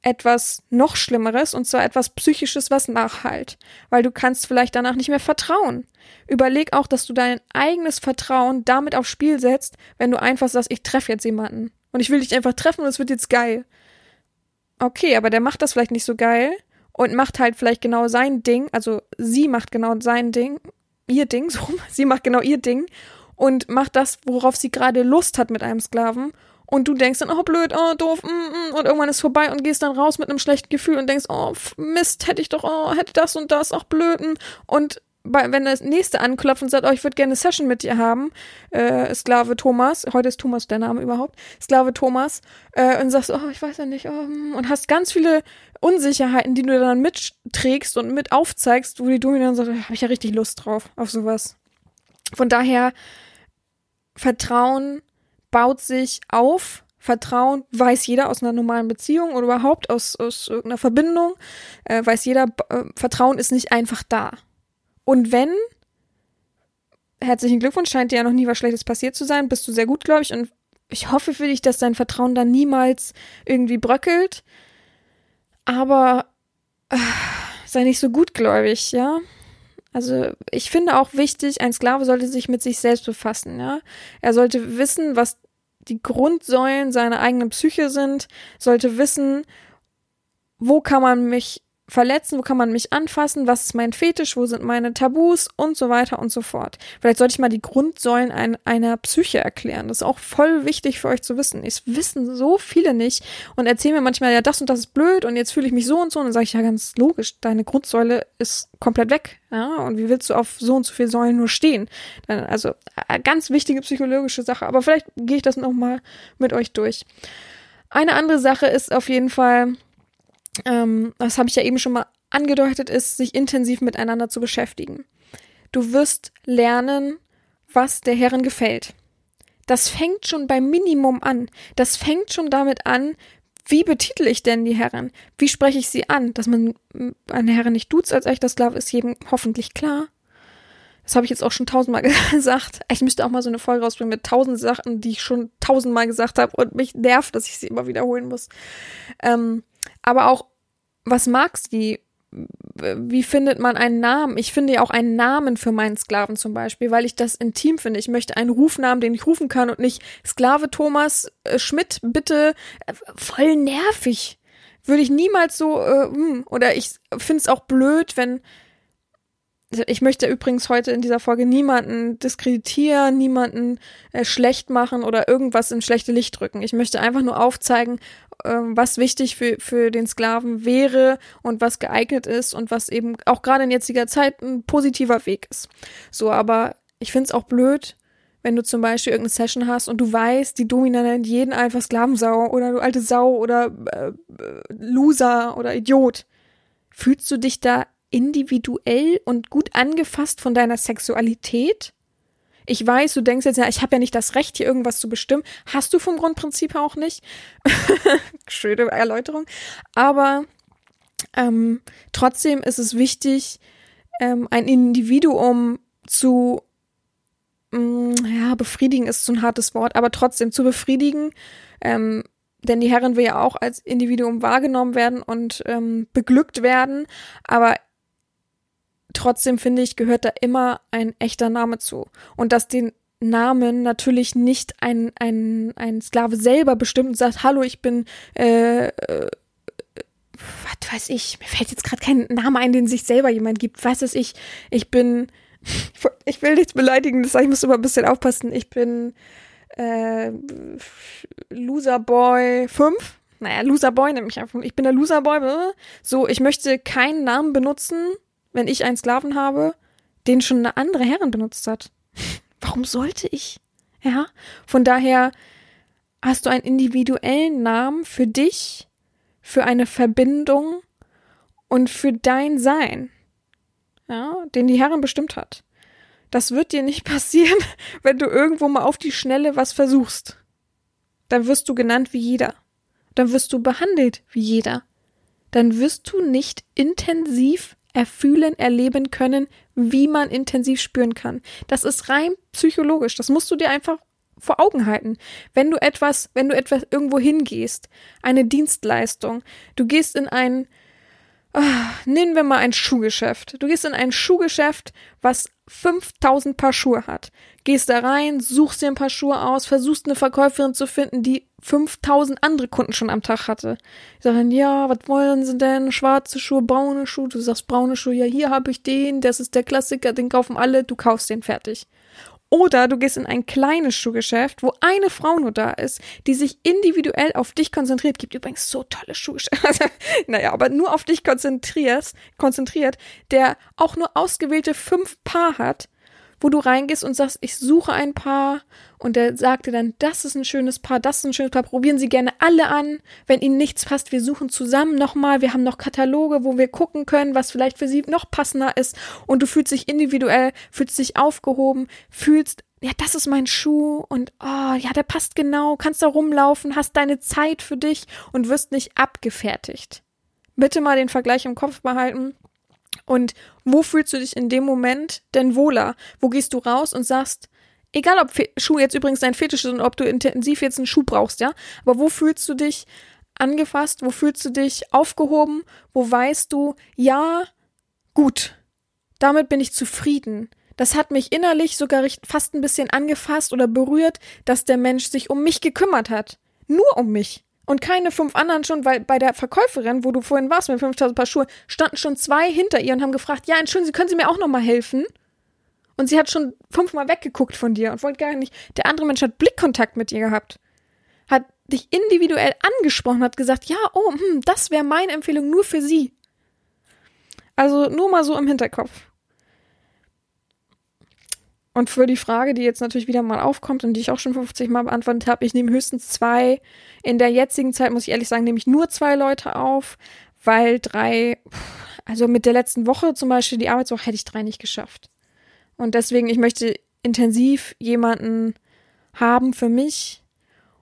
etwas noch Schlimmeres und zwar etwas Psychisches, was nachhalt, weil du kannst vielleicht danach nicht mehr vertrauen. Überleg auch, dass du dein eigenes Vertrauen damit aufs Spiel setzt, wenn du einfach sagst, ich treffe jetzt jemanden und ich will dich einfach treffen und es wird jetzt geil. Okay, aber der macht das vielleicht nicht so geil und macht halt vielleicht genau sein Ding, also sie macht genau sein Ding, ihr Ding, so, sie macht genau ihr Ding und macht das, worauf sie gerade Lust hat mit einem Sklaven. Und du denkst dann, oh blöd, oh doof, mm, mm, und irgendwann ist vorbei und gehst dann raus mit einem schlechten Gefühl und denkst, oh Mist, hätte ich doch, oh, hätte das und das, auch blöden und bei, wenn das nächste anklopft und sagt, oh, ich würde gerne eine Session mit dir haben, äh, Sklave Thomas, heute ist Thomas der Name überhaupt, Sklave Thomas, äh, und sagst, oh, ich weiß ja nicht, oh, hm, und hast ganz viele Unsicherheiten, die du dann mitträgst und mit aufzeigst, wo die Dominant sagt, habe ich ja richtig Lust drauf, auf sowas. Von daher, Vertrauen baut sich auf, Vertrauen weiß jeder aus einer normalen Beziehung oder überhaupt aus, aus irgendeiner Verbindung, äh, weiß jeder, äh, Vertrauen ist nicht einfach da. Und wenn, herzlichen Glückwunsch, scheint dir ja noch nie was Schlechtes passiert zu sein, bist du sehr gut, glaube ich. Und ich hoffe für dich, dass dein Vertrauen dann niemals irgendwie bröckelt. Aber äh, sei nicht so gutgläubig, ja. Also ich finde auch wichtig, ein Sklave sollte sich mit sich selbst befassen, ja. Er sollte wissen, was die Grundsäulen seiner eigenen Psyche sind, sollte wissen, wo kann man mich verletzen, wo kann man mich anfassen, was ist mein Fetisch, wo sind meine Tabus und so weiter und so fort. Vielleicht sollte ich mal die Grundsäulen ein, einer Psyche erklären. Das ist auch voll wichtig für euch zu wissen. Es wissen so viele nicht und erzählen mir manchmal, ja, das und das ist blöd und jetzt fühle ich mich so und so und dann sage ich, ja, ganz logisch, deine Grundsäule ist komplett weg. Ja, und wie willst du auf so und so viele Säulen nur stehen? Also, äh, ganz wichtige psychologische Sache, aber vielleicht gehe ich das nochmal mit euch durch. Eine andere Sache ist auf jeden Fall, ähm, das habe ich ja eben schon mal angedeutet, ist, sich intensiv miteinander zu beschäftigen. Du wirst lernen, was der Herren gefällt. Das fängt schon beim Minimum an. Das fängt schon damit an, wie betitel ich denn die Herren? Wie spreche ich sie an? Dass man eine Herren nicht duzt als echter Sklave, ist jedem hoffentlich klar. Das habe ich jetzt auch schon tausendmal gesagt. Ich müsste auch mal so eine Folge rausbringen mit tausend Sachen, die ich schon tausendmal gesagt habe und mich nervt, dass ich sie immer wiederholen muss. Ähm, aber auch, was magst du? Wie findet man einen Namen? Ich finde ja auch einen Namen für meinen Sklaven zum Beispiel, weil ich das intim finde. Ich möchte einen Rufnamen, den ich rufen kann und nicht Sklave Thomas äh, Schmidt, bitte. Äh, voll nervig. Würde ich niemals so, äh, hm. oder ich finde es auch blöd, wenn ich möchte übrigens heute in dieser Folge niemanden diskreditieren, niemanden äh, schlecht machen oder irgendwas in schlechte Licht drücken. Ich möchte einfach nur aufzeigen, was wichtig für, für den Sklaven wäre und was geeignet ist und was eben auch gerade in jetziger Zeit ein positiver Weg ist. So, aber ich finde es auch blöd, wenn du zum Beispiel irgendeine Session hast und du weißt, die Domina nennt jeden einfach Sklavensau oder du alte Sau oder äh, äh, Loser oder Idiot. Fühlst du dich da individuell und gut angefasst von deiner Sexualität? Ich weiß, du denkst jetzt, ja, ich habe ja nicht das Recht, hier irgendwas zu bestimmen. Hast du vom Grundprinzip auch nicht. Schöne Erläuterung. Aber ähm, trotzdem ist es wichtig, ähm, ein Individuum zu, mh, mm, ja, befriedigen ist so ein hartes Wort, aber trotzdem zu befriedigen, ähm, denn die Herren will ja auch als Individuum wahrgenommen werden und ähm, beglückt werden, aber trotzdem finde ich, gehört da immer ein echter Name zu. Und dass den Namen natürlich nicht ein, ein, ein Sklave selber bestimmt und sagt, hallo, ich bin, äh, äh, was weiß ich, mir fällt jetzt gerade kein Name ein, den sich selber jemand gibt. Was weiß ich, ich bin, ich will nichts beleidigen, das ich muss immer ein bisschen aufpassen. Ich bin äh, Loser Boy 5. Naja, Loser Boy nehme ich einfach. Ich bin der Loser Boy. So, ich möchte keinen Namen benutzen, wenn ich einen Sklaven habe, den schon eine andere Herrin benutzt hat. Warum sollte ich? Ja, von daher hast du einen individuellen Namen für dich, für eine Verbindung und für dein Sein, ja, den die Herrin bestimmt hat. Das wird dir nicht passieren, wenn du irgendwo mal auf die Schnelle was versuchst. Dann wirst du genannt wie jeder. Dann wirst du behandelt wie jeder. Dann wirst du nicht intensiv erfühlen, erleben können, wie man intensiv spüren kann. Das ist rein psychologisch. Das musst du dir einfach vor Augen halten. Wenn du etwas, wenn du etwas irgendwo hingehst, eine Dienstleistung, du gehst in ein, oh, nehmen wir mal ein Schuhgeschäft. Du gehst in ein Schuhgeschäft, was 5000 Paar Schuhe hat. Gehst da rein, suchst dir ein paar Schuhe aus, versuchst eine Verkäuferin zu finden, die 5000 andere Kunden schon am Tag hatte. Die sagen, ja, was wollen sie denn? Schwarze Schuhe, braune Schuhe. Du sagst braune Schuhe, ja, hier habe ich den, das ist der Klassiker, den kaufen alle, du kaufst den fertig. Oder du gehst in ein kleines Schuhgeschäft, wo eine Frau nur da ist, die sich individuell auf dich konzentriert. Gibt übrigens so tolle Schuhgeschäfte. naja, aber nur auf dich konzentrierst, konzentriert, der auch nur ausgewählte fünf Paar hat wo du reingehst und sagst, ich suche ein Paar und der sagt dir dann, das ist ein schönes Paar, das ist ein schönes Paar, probieren Sie gerne alle an. Wenn Ihnen nichts passt, wir suchen zusammen nochmal, wir haben noch Kataloge, wo wir gucken können, was vielleicht für Sie noch passender ist und du fühlst dich individuell, fühlst dich aufgehoben, fühlst, ja, das ist mein Schuh und oh, ja, der passt genau, kannst da rumlaufen, hast deine Zeit für dich und wirst nicht abgefertigt. Bitte mal den Vergleich im Kopf behalten. Und wo fühlst du dich in dem Moment denn wohler? Wo gehst du raus und sagst, egal ob Fe Schuh jetzt übrigens dein Fetisch ist und ob du intensiv jetzt einen Schuh brauchst, ja, aber wo fühlst du dich angefasst? Wo fühlst du dich aufgehoben? Wo weißt du, ja, gut, damit bin ich zufrieden. Das hat mich innerlich sogar fast ein bisschen angefasst oder berührt, dass der Mensch sich um mich gekümmert hat. Nur um mich. Und keine fünf anderen schon, weil bei der Verkäuferin, wo du vorhin warst mit 5000 Paar Schuhe, standen schon zwei hinter ihr und haben gefragt, ja, entschuldigen Sie, können Sie mir auch nochmal helfen? Und sie hat schon fünfmal weggeguckt von dir und wollte gar nicht. Der andere Mensch hat Blickkontakt mit ihr gehabt. Hat dich individuell angesprochen, hat gesagt, ja, oh, hm, das wäre meine Empfehlung nur für Sie. Also nur mal so im Hinterkopf. Und für die Frage, die jetzt natürlich wieder mal aufkommt und die ich auch schon 50 Mal beantwortet habe, ich nehme höchstens zwei. In der jetzigen Zeit muss ich ehrlich sagen, nehme ich nur zwei Leute auf, weil drei, also mit der letzten Woche zum Beispiel, die Arbeitswoche, hätte ich drei nicht geschafft. Und deswegen, ich möchte intensiv jemanden haben für mich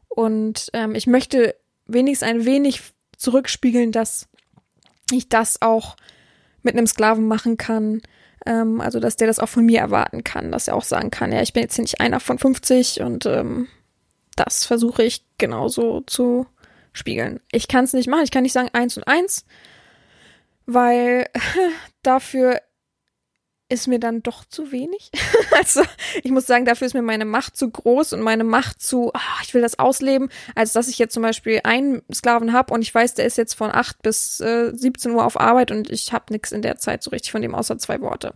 und ähm, ich möchte wenigstens ein wenig zurückspiegeln, dass ich das auch mit einem Sklaven machen kann, ähm, also, dass der das auch von mir erwarten kann, dass er auch sagen kann, ja, ich bin jetzt hier nicht einer von 50 und ähm, das versuche ich genauso zu spiegeln. Ich kann es nicht machen, ich kann nicht sagen eins und eins, weil dafür ist mir dann doch zu wenig. also ich muss sagen, dafür ist mir meine Macht zu groß und meine Macht zu, oh, ich will das ausleben, als dass ich jetzt zum Beispiel einen Sklaven habe und ich weiß, der ist jetzt von 8 bis äh, 17 Uhr auf Arbeit und ich habe nichts in der Zeit so richtig von dem außer zwei Worte.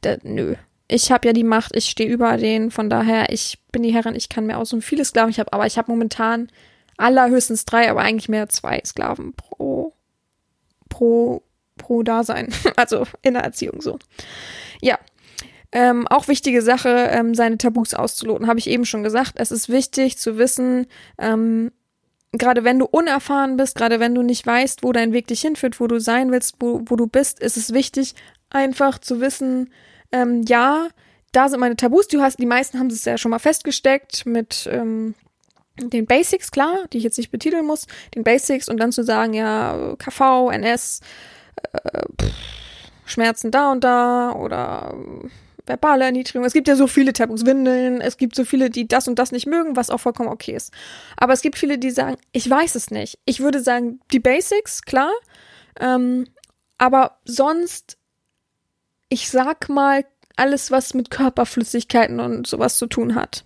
Da, nö. Ich habe ja die Macht, ich stehe über denen, von daher, ich bin die Herrin, ich kann mir aussuchen, viele Sklaven ich habe, aber ich habe momentan allerhöchstens drei, aber eigentlich mehr zwei Sklaven pro, pro, pro Dasein. Also in der Erziehung so. Ja. Ähm, auch wichtige Sache, ähm, seine Tabus auszuloten, habe ich eben schon gesagt. Es ist wichtig zu wissen, ähm, gerade wenn du unerfahren bist, gerade wenn du nicht weißt, wo dein Weg dich hinführt, wo du sein willst, wo, wo du bist, ist es wichtig, einfach zu wissen, ähm, ja, da sind meine Tabus. Du hast, die meisten haben es ja schon mal festgesteckt mit ähm, den Basics, klar, die ich jetzt nicht betiteln muss, den Basics und dann zu sagen, ja, KV, NS, äh, pff, Schmerzen da und da oder äh, verbale Erniedrigung. Es gibt ja so viele Tabus, es gibt so viele, die das und das nicht mögen, was auch vollkommen okay ist. Aber es gibt viele, die sagen, ich weiß es nicht. Ich würde sagen, die Basics, klar. Ähm, aber sonst, ich sag mal, alles, was mit Körperflüssigkeiten und sowas zu tun hat.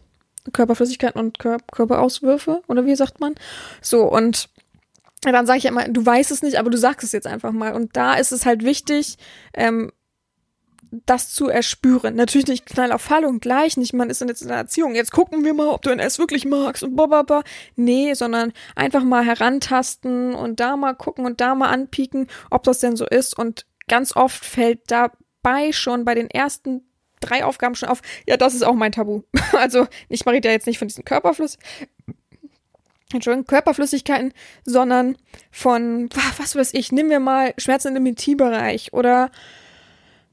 Körperflüssigkeiten und Kör Körperauswürfe, oder wie sagt man? So, und dann sage ich immer, du weißt es nicht, aber du sagst es jetzt einfach mal. Und da ist es halt wichtig, ähm, das zu erspüren. Natürlich nicht knall auf Fall und gleich, nicht man ist jetzt in der Erziehung, jetzt gucken wir mal, ob du NS wirklich magst und bababa. Nee, sondern einfach mal herantasten und da mal gucken und da mal anpieken, ob das denn so ist. Und ganz oft fällt dabei schon bei den ersten drei Aufgaben schon auf, ja, das ist auch mein Tabu. Also, ich mache ja jetzt nicht von diesen Körperflüss, Entschuldigung, Körperflüssigkeiten, sondern von, was weiß ich, nehmen wir mal Schmerzen im Intimbereich oder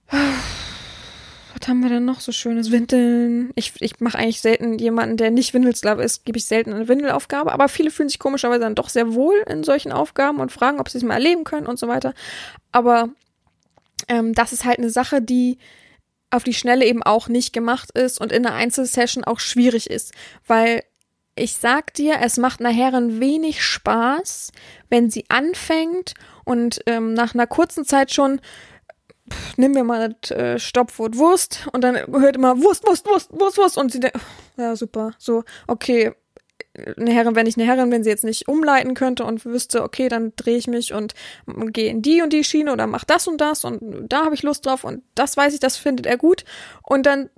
was haben wir denn noch so schönes? Windeln. Ich, ich mache eigentlich selten jemanden, der nicht Windelsklave ist, gebe ich selten eine Windelaufgabe, aber viele fühlen sich komischerweise dann doch sehr wohl in solchen Aufgaben und fragen, ob sie es mal erleben können und so weiter. Aber ähm, das ist halt eine Sache, die auf die Schnelle eben auch nicht gemacht ist und in einer Einzelsession auch schwierig ist, weil ich sag dir, es macht einer Herren wenig Spaß, wenn sie anfängt und ähm, nach einer kurzen Zeit schon pff, nehmen wir mal das äh, Stoppwort Wurst und dann hört immer Wurst, Wurst, Wurst, Wurst, Wurst und sie denkt, ja super, so okay, eine Herrin, wenn ich eine Herrin, wenn sie jetzt nicht umleiten könnte und wüsste, okay, dann drehe ich mich und gehe in die und die Schiene oder mach das und das und da habe ich Lust drauf und das weiß ich, das findet er gut. Und dann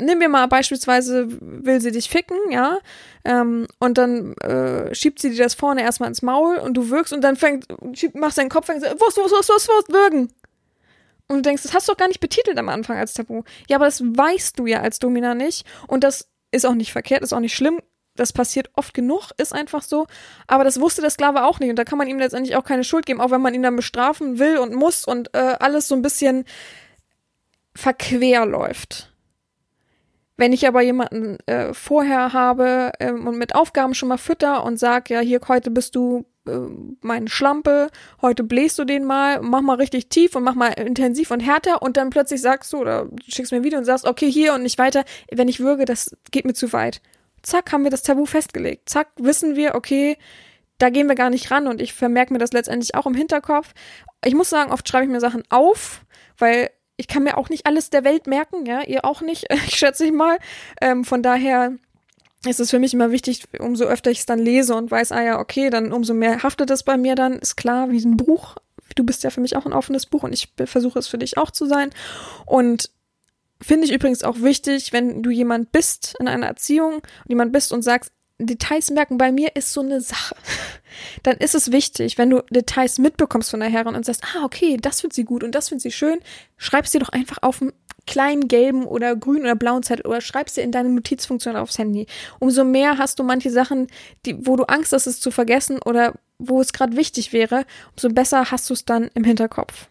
nimm wir mal beispielsweise, will sie dich ficken, ja, ähm, und dann äh, schiebt sie dir das vorne erstmal ins Maul und du wirkst und dann fängt, schiebt, machst deinen Kopf, fängt, Wurst, Wurst, Wurst, Wurst, Wurst, würgen. Und du denkst, das hast du doch gar nicht betitelt am Anfang als Tabu. Ja, aber das weißt du ja als Domina nicht. Und das ist auch nicht verkehrt, ist auch nicht schlimm. Das passiert oft genug, ist einfach so. Aber das wusste der Sklave auch nicht. Und da kann man ihm letztendlich auch keine Schuld geben, auch wenn man ihn dann bestrafen will und muss und äh, alles so ein bisschen verquer läuft. Wenn ich aber jemanden äh, vorher habe ähm, und mit Aufgaben schon mal fütter und sag, ja, hier heute bist du äh, meine Schlampe, heute bläst du den mal, mach mal richtig tief und mach mal intensiv und härter und dann plötzlich sagst du oder schickst mir ein Video und sagst, okay, hier und nicht weiter, wenn ich würge, das geht mir zu weit. Zack, haben wir das Tabu festgelegt. Zack, wissen wir, okay, da gehen wir gar nicht ran und ich vermerke mir das letztendlich auch im Hinterkopf. Ich muss sagen, oft schreibe ich mir Sachen auf, weil ich kann mir auch nicht alles der Welt merken, ja, ihr auch nicht, ich schätze ich mal. Ähm, von daher ist es für mich immer wichtig, umso öfter ich es dann lese und weiß, ah ja, okay, dann umso mehr haftet es bei mir dann, ist klar, wie ein Buch. Du bist ja für mich auch ein offenes Buch und ich versuche es für dich auch zu sein. Und finde ich übrigens auch wichtig, wenn du jemand bist in einer Erziehung und jemand bist und sagst, Details merken bei mir ist so eine Sache. Dann ist es wichtig, wenn du Details mitbekommst von der Herrin und sagst, ah, okay, das findet sie gut und das findet sie schön, schreibst sie doch einfach auf einen kleinen gelben oder grünen oder blauen Zettel oder schreibst sie in deine Notizfunktion aufs Handy. Umso mehr hast du manche Sachen, die, wo du Angst hast, es zu vergessen oder wo es gerade wichtig wäre, umso besser hast du es dann im Hinterkopf.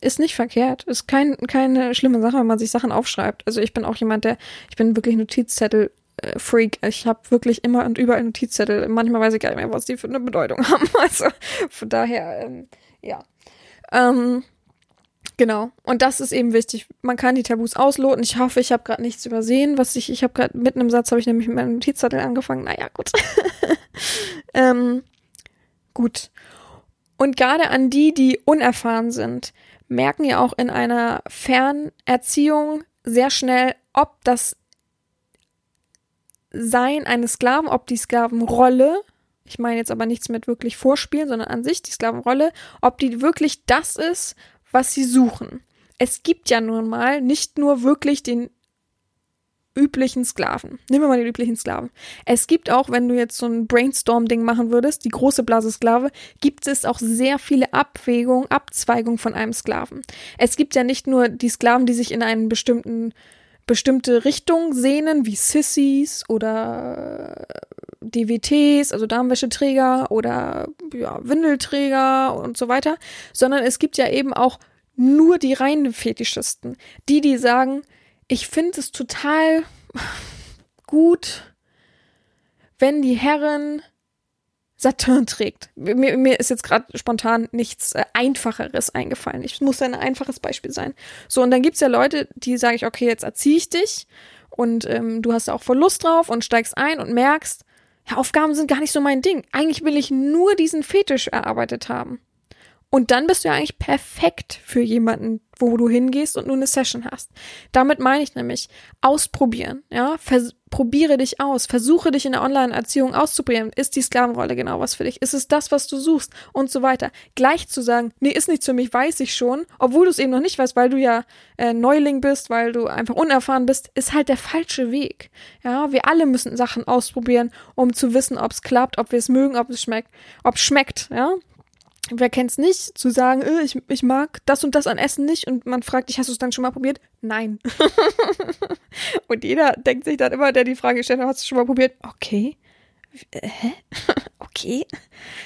Ist nicht verkehrt. Ist kein, keine schlimme Sache, wenn man sich Sachen aufschreibt. Also ich bin auch jemand, der, ich bin wirklich Notizzettel Freak. Ich habe wirklich immer und überall Notizzettel. Manchmal weiß ich gar nicht mehr, was die für eine Bedeutung haben. Also von daher, ähm, ja. Ähm, genau. Und das ist eben wichtig. Man kann die Tabus ausloten. Ich hoffe, ich habe gerade nichts übersehen. Was ich, ich habe gerade mitten im Satz habe ich nämlich mit meinem Notizzettel angefangen. Naja, gut. ähm, gut. Und gerade an die, die unerfahren sind, merken ja auch in einer Fernerziehung sehr schnell, ob das sein eines Sklaven, ob die Sklavenrolle, ich meine jetzt aber nichts mit wirklich vorspielen, sondern an sich die Sklavenrolle, ob die wirklich das ist, was sie suchen. es gibt ja nun mal nicht nur wirklich den üblichen Sklaven. Nehmen wir mal den üblichen Sklaven. Es gibt auch, wenn du jetzt so ein Brainstorm-Ding machen würdest, die große Blase-Sklave, gibt es auch sehr viele Abwägungen, Abzweigungen von einem Sklaven. Es gibt ja nicht nur die Sklaven, die sich in einen bestimmten bestimmte Richtung sehnen, wie Sissies oder DWTs, also Darmwäscheträger oder ja, Windelträger und so weiter, sondern es gibt ja eben auch nur die reinen Fetischisten, die, die sagen, ich finde es total gut, wenn die Herren Saturn trägt. Mir, mir ist jetzt gerade spontan nichts äh, Einfacheres eingefallen. Ich muss ein einfaches Beispiel sein. So, und dann gibt's ja Leute, die sage ich, okay, jetzt erziehe ich dich und ähm, du hast auch voll Lust drauf und steigst ein und merkst, ja, Aufgaben sind gar nicht so mein Ding. Eigentlich will ich nur diesen Fetisch erarbeitet haben. Und dann bist du ja eigentlich perfekt für jemanden, wo du hingehst und nur eine Session hast. Damit meine ich nämlich ausprobieren, ja, Vers probiere dich aus, versuche dich in der Online-Erziehung auszuprobieren. Ist die Sklavenrolle genau was für dich? Ist es das, was du suchst? Und so weiter. Gleich zu sagen, nee, ist nichts für mich, weiß ich schon, obwohl du es eben noch nicht weißt, weil du ja äh, Neuling bist, weil du einfach unerfahren bist, ist halt der falsche Weg. Ja, wir alle müssen Sachen ausprobieren, um zu wissen, ob es klappt, ob wir es mögen, ob es schmeckt, ob es schmeckt, ja wer kennt's nicht, zu sagen, äh, ich, ich mag das und das an Essen nicht und man fragt dich, hast du es dann schon mal probiert? Nein. und jeder denkt sich dann immer, der die Frage gestellt hat, hast du es schon mal probiert? Okay. Äh, hä? okay.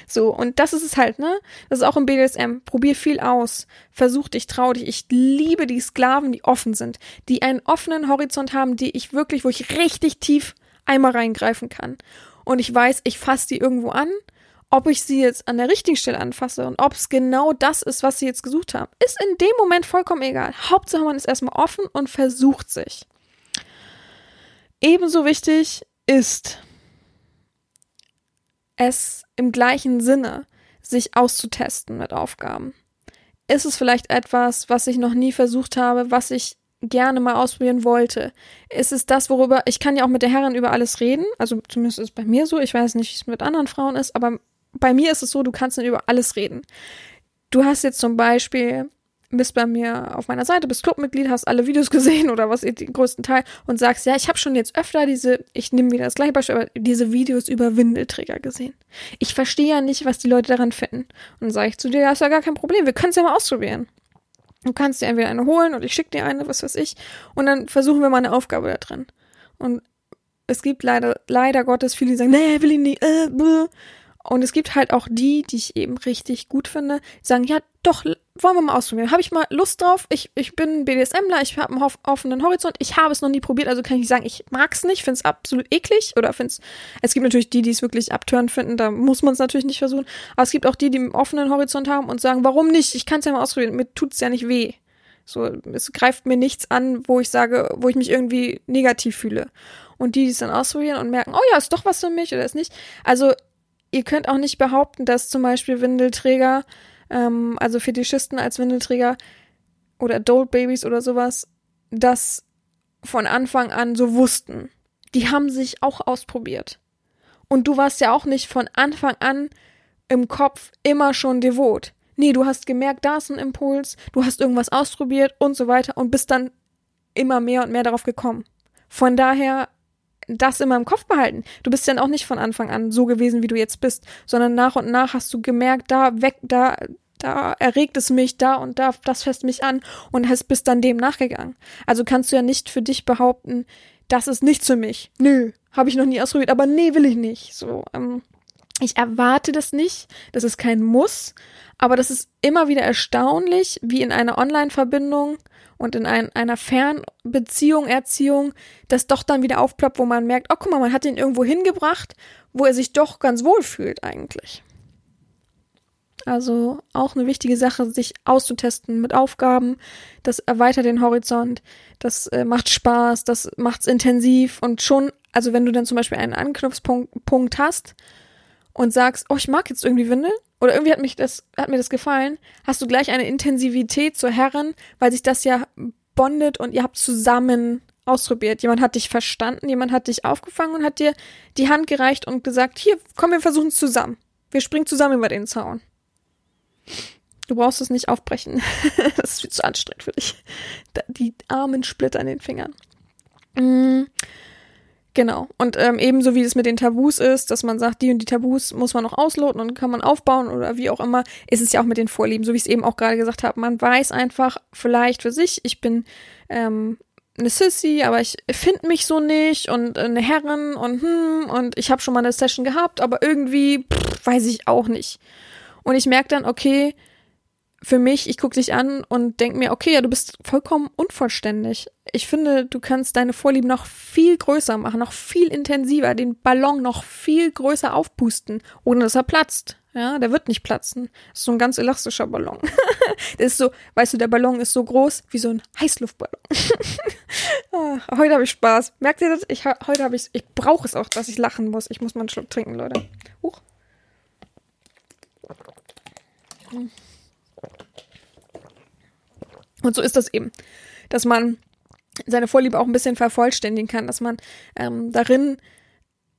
So, und das ist es halt, ne? Das ist auch im BDSM. Probier viel aus. Versuch dich, trau dich. Ich liebe die Sklaven, die offen sind, die einen offenen Horizont haben, die ich wirklich, wo ich richtig tief einmal reingreifen kann. Und ich weiß, ich fasse die irgendwo an ob ich sie jetzt an der richtigen Stelle anfasse und ob es genau das ist, was sie jetzt gesucht haben, ist in dem Moment vollkommen egal. Hauptsache, man ist erstmal offen und versucht sich. Ebenso wichtig ist es im gleichen Sinne, sich auszutesten mit Aufgaben. Ist es vielleicht etwas, was ich noch nie versucht habe, was ich gerne mal ausprobieren wollte? Ist es das, worüber ich kann ja auch mit der Herrin über alles reden, also zumindest ist es bei mir so, ich weiß nicht, wie es mit anderen Frauen ist, aber bei mir ist es so, du kannst dann über alles reden. Du hast jetzt zum Beispiel, bist bei mir auf meiner Seite, bist Clubmitglied, hast alle Videos gesehen oder was, den größten Teil und sagst, ja, ich habe schon jetzt öfter diese, ich nehme wieder das gleiche Beispiel, aber diese Videos über Windelträger gesehen. Ich verstehe ja nicht, was die Leute daran finden. Und dann sage ich zu dir, ja, ist ja gar kein Problem, wir können es ja mal ausprobieren. Du kannst dir entweder eine holen oder ich schicke dir eine, was weiß ich. Und dann versuchen wir mal eine Aufgabe da drin. Und es gibt leider, leider Gottes viele, die sagen, nee, will ich nicht, äh, bäh. Und es gibt halt auch die, die ich eben richtig gut finde, die sagen, ja, doch, wollen wir mal ausprobieren. Habe ich mal Lust drauf? Ich, ich bin BDSMler, ich habe einen offenen Horizont, ich habe es noch nie probiert, also kann ich nicht sagen, ich mag es nicht, finde es absolut eklig oder finde es. Gibt natürlich die, die es wirklich abtören finden, da muss man es natürlich nicht versuchen. Aber es gibt auch die, die einen offenen Horizont haben und sagen, warum nicht? Ich kann es ja mal ausprobieren, mir tut es ja nicht weh. So, es greift mir nichts an, wo ich sage, wo ich mich irgendwie negativ fühle. Und die, die es dann ausprobieren und merken, oh ja, ist doch was für mich oder ist nicht. Also ihr könnt auch nicht behaupten, dass zum Beispiel Windelträger, ähm, also Fetischisten als Windelträger oder Adult Babies oder sowas, das von Anfang an so wussten. Die haben sich auch ausprobiert. Und du warst ja auch nicht von Anfang an im Kopf immer schon devot. Nee, du hast gemerkt, da ist ein Impuls, du hast irgendwas ausprobiert und so weiter und bist dann immer mehr und mehr darauf gekommen. Von daher das immer im Kopf behalten. Du bist dann auch nicht von Anfang an so gewesen, wie du jetzt bist, sondern nach und nach hast du gemerkt, da weg, da, da erregt es mich, da und da, das fässt mich an und hast bist dann dem nachgegangen. Also kannst du ja nicht für dich behaupten, das ist nichts für mich. Nö, habe ich noch nie ausprobiert, aber nee, will ich nicht. So, ähm, ich erwarte das nicht, das ist kein Muss, aber das ist immer wieder erstaunlich, wie in einer Online-Verbindung und in ein, einer Fernbeziehung, Erziehung, das doch dann wieder aufploppt, wo man merkt, oh guck mal, man hat ihn irgendwo hingebracht, wo er sich doch ganz wohl fühlt eigentlich. Also auch eine wichtige Sache, sich auszutesten mit Aufgaben. Das erweitert den Horizont, das äh, macht Spaß, das macht's intensiv und schon, also wenn du dann zum Beispiel einen Anknüpfpunkt hast und sagst, oh, ich mag jetzt irgendwie Windel, oder irgendwie hat mich das, hat mir das gefallen, hast du gleich eine Intensivität zur Herren, weil sich das ja bondet und ihr habt zusammen ausprobiert. Jemand hat dich verstanden, jemand hat dich aufgefangen und hat dir die Hand gereicht und gesagt, hier, komm, wir versuchen es zusammen. Wir springen zusammen über den Zaun. Du brauchst es nicht aufbrechen. das ist viel zu anstrengend für dich. Die armen Splitter in den Fingern. Genau. Und ähm, ebenso wie es mit den Tabus ist, dass man sagt, die und die Tabus muss man noch ausloten und kann man aufbauen oder wie auch immer, ist es ja auch mit den Vorlieben, so wie ich es eben auch gerade gesagt habe. Man weiß einfach vielleicht für sich, ich bin ähm, eine Sissy, aber ich finde mich so nicht und eine Herren und hm, und ich habe schon mal eine Session gehabt, aber irgendwie pff, weiß ich auch nicht. Und ich merke dann, okay, für mich, ich gucke dich an und denk mir, okay, ja, du bist vollkommen unvollständig. Ich finde, du kannst deine Vorlieben noch viel größer machen, noch viel intensiver, den Ballon noch viel größer aufpusten, ohne dass er platzt. Ja, der wird nicht platzen. Das ist so ein ganz elastischer Ballon. der ist so, weißt du, der Ballon ist so groß wie so ein Heißluftballon. ah, heute habe ich Spaß. Merkt ihr das? Ich, heute habe ich, ich brauche es auch, dass ich lachen muss. Ich muss mal einen Schluck trinken, Leute. Huch. Und so ist das eben, dass man seine Vorliebe auch ein bisschen vervollständigen kann, dass man ähm, darin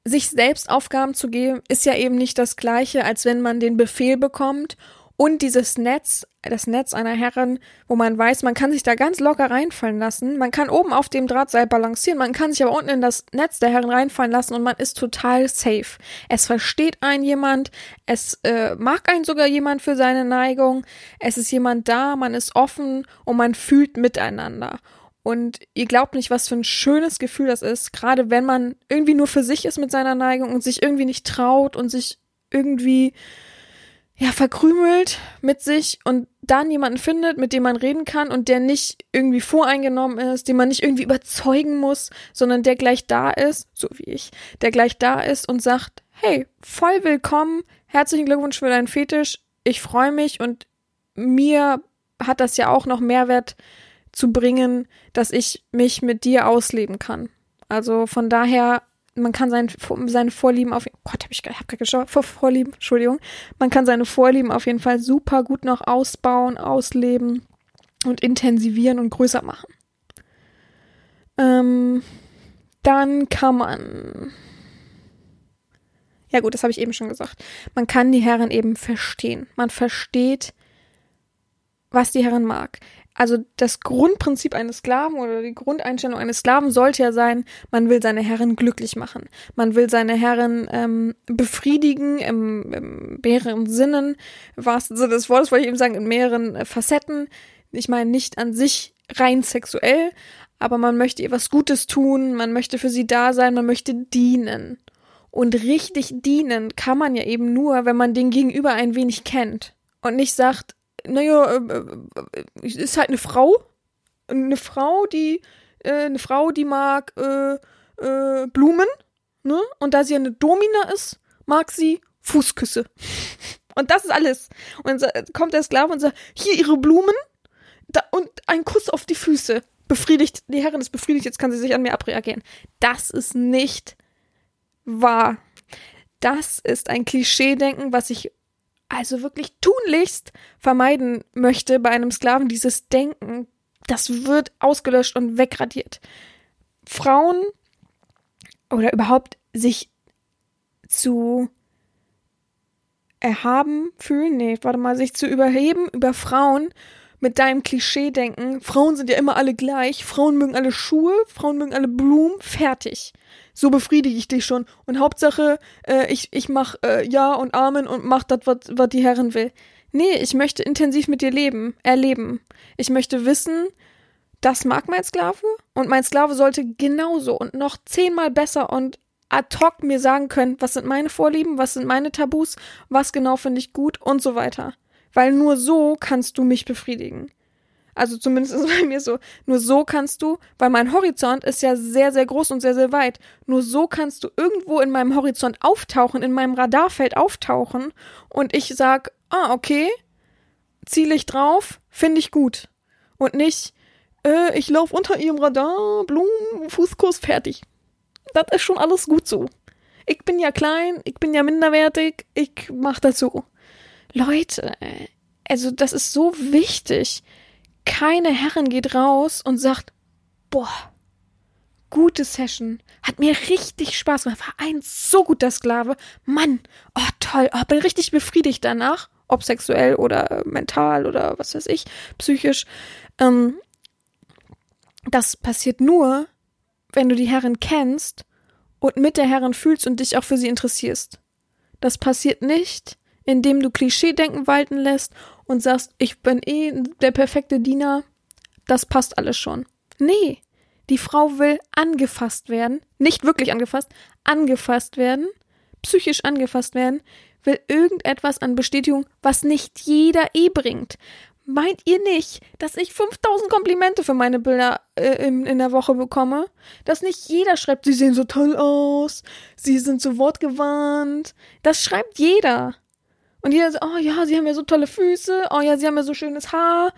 sich selbst Aufgaben zu geben, ist ja eben nicht das gleiche, als wenn man den Befehl bekommt und dieses Netz, das Netz einer Herrin, wo man weiß, man kann sich da ganz locker reinfallen lassen. Man kann oben auf dem Drahtseil balancieren, man kann sich aber unten in das Netz der Herren reinfallen lassen und man ist total safe. Es versteht einen jemand, es äh, mag einen sogar jemand für seine Neigung, es ist jemand da, man ist offen und man fühlt miteinander. Und ihr glaubt nicht, was für ein schönes Gefühl das ist, gerade wenn man irgendwie nur für sich ist mit seiner Neigung und sich irgendwie nicht traut und sich irgendwie ja, verkrümelt mit sich und dann jemanden findet, mit dem man reden kann und der nicht irgendwie voreingenommen ist, den man nicht irgendwie überzeugen muss, sondern der gleich da ist, so wie ich, der gleich da ist und sagt, hey, voll willkommen, herzlichen Glückwunsch für deinen Fetisch, ich freue mich und mir hat das ja auch noch Mehrwert zu bringen, dass ich mich mit dir ausleben kann. Also von daher man kann sein, seine Vorlieben auf Gott, hab ich hab gerade geschaut, vor Vorlieben, Entschuldigung. Man kann seine Vorlieben auf jeden Fall super gut noch ausbauen, ausleben und intensivieren und größer machen. Ähm, dann kann man ja gut, das habe ich eben schon gesagt. Man kann die Herren eben verstehen. Man versteht, was die Herren mag also das Grundprinzip eines Sklaven oder die Grundeinstellung eines Sklaven sollte ja sein, man will seine Herren glücklich machen. Man will seine Herren ähm, befriedigen im, im mehreren Sinnen, was Sinne des Wortes wollte ich eben sagen, in mehreren äh, Facetten. Ich meine nicht an sich rein sexuell, aber man möchte ihr was Gutes tun, man möchte für sie da sein, man möchte dienen. Und richtig dienen kann man ja eben nur, wenn man den Gegenüber ein wenig kennt und nicht sagt, naja, äh, äh, ist halt eine Frau. Eine Frau, die, äh, eine Frau, die mag Blumen, ne? Und da sie eine Domina ist, mag sie Fußküsse. Und das ist alles. Und dann kommt der Sklave und sagt, hier ihre Blumen da, und ein Kuss auf die Füße. Befriedigt, die Herrin ist befriedigt, jetzt kann sie sich an mir abreagieren. Das ist nicht wahr. Das ist ein Klischee-Denken, was ich also wirklich tunlichst vermeiden möchte bei einem Sklaven, dieses Denken, das wird ausgelöscht und wegradiert. Frauen oder überhaupt sich zu erhaben fühlen, nee, warte mal, sich zu überheben über Frauen mit deinem Klischee-Denken, Frauen sind ja immer alle gleich, Frauen mögen alle Schuhe, Frauen mögen alle Blumen, fertig so befriedige ich dich schon. Und Hauptsache, äh, ich, ich mach äh, Ja und Amen und mach das, was die Herren will. Nee, ich möchte intensiv mit dir leben, erleben. Ich möchte wissen, das mag mein Sklave und mein Sklave sollte genauso und noch zehnmal besser und ad hoc mir sagen können, was sind meine Vorlieben, was sind meine Tabus, was genau finde ich gut und so weiter. Weil nur so kannst du mich befriedigen. Also zumindest ist es bei mir so. Nur so kannst du, weil mein Horizont ist ja sehr, sehr groß und sehr, sehr weit. Nur so kannst du irgendwo in meinem Horizont auftauchen, in meinem Radarfeld auftauchen und ich sag, ah, okay, ziele ich drauf, finde ich gut. Und nicht, äh, ich laufe unter ihrem Radar, Blumen, Fußkurs, fertig. Das ist schon alles gut so. Ich bin ja klein, ich bin ja minderwertig, ich mach das so. Leute, also das ist so wichtig keine Herrin geht raus und sagt, boah, gute Session, hat mir richtig Spaß gemacht, war ein so guter Sklave, Mann, oh toll, oh, bin richtig befriedigt danach. Ob sexuell oder mental oder was weiß ich, psychisch. Ähm, das passiert nur, wenn du die Herren kennst und mit der Herren fühlst und dich auch für sie interessierst. Das passiert nicht, indem du Klischeedenken walten lässt und sagst, ich bin eh der perfekte Diener, das passt alles schon. Nee, die Frau will angefasst werden, nicht wirklich angefasst, angefasst werden, psychisch angefasst werden, will irgendetwas an Bestätigung, was nicht jeder eh bringt. Meint ihr nicht, dass ich 5000 Komplimente für meine Bilder äh, in, in der Woche bekomme? Dass nicht jeder schreibt, sie sehen so toll aus, sie sind so wortgewandt. Das schreibt jeder. Und jeder sagt, oh ja, sie haben ja so tolle Füße, oh ja, sie haben ja so schönes Haar.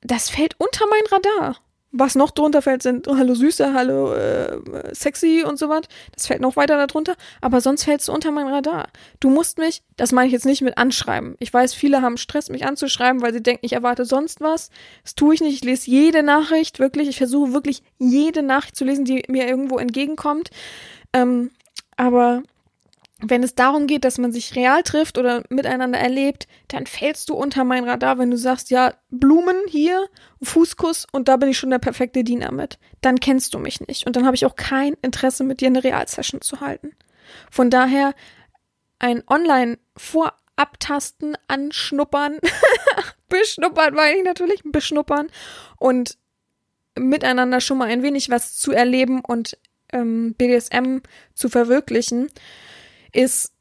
Das fällt unter mein Radar. Was noch drunter fällt, sind oh, Hallo Süße, Hallo äh, Sexy und so was. Das fällt noch weiter darunter. Aber sonst fällst du unter mein Radar. Du musst mich, das meine ich jetzt nicht mit anschreiben. Ich weiß, viele haben Stress, mich anzuschreiben, weil sie denken, ich erwarte sonst was. Das tue ich nicht. Ich lese jede Nachricht, wirklich. Ich versuche wirklich jede Nachricht zu lesen, die mir irgendwo entgegenkommt. Ähm, aber wenn es darum geht, dass man sich real trifft oder miteinander erlebt, dann fällst du unter mein Radar, wenn du sagst, ja, Blumen hier, Fußkuss und da bin ich schon der perfekte Diener mit. Dann kennst du mich nicht und dann habe ich auch kein Interesse, mit dir eine Realsession zu halten. Von daher ein Online-Vorabtasten, Anschnuppern, beschnuppern meine ich natürlich, beschnuppern und miteinander schon mal ein wenig was zu erleben und ähm, BDSM zu verwirklichen ist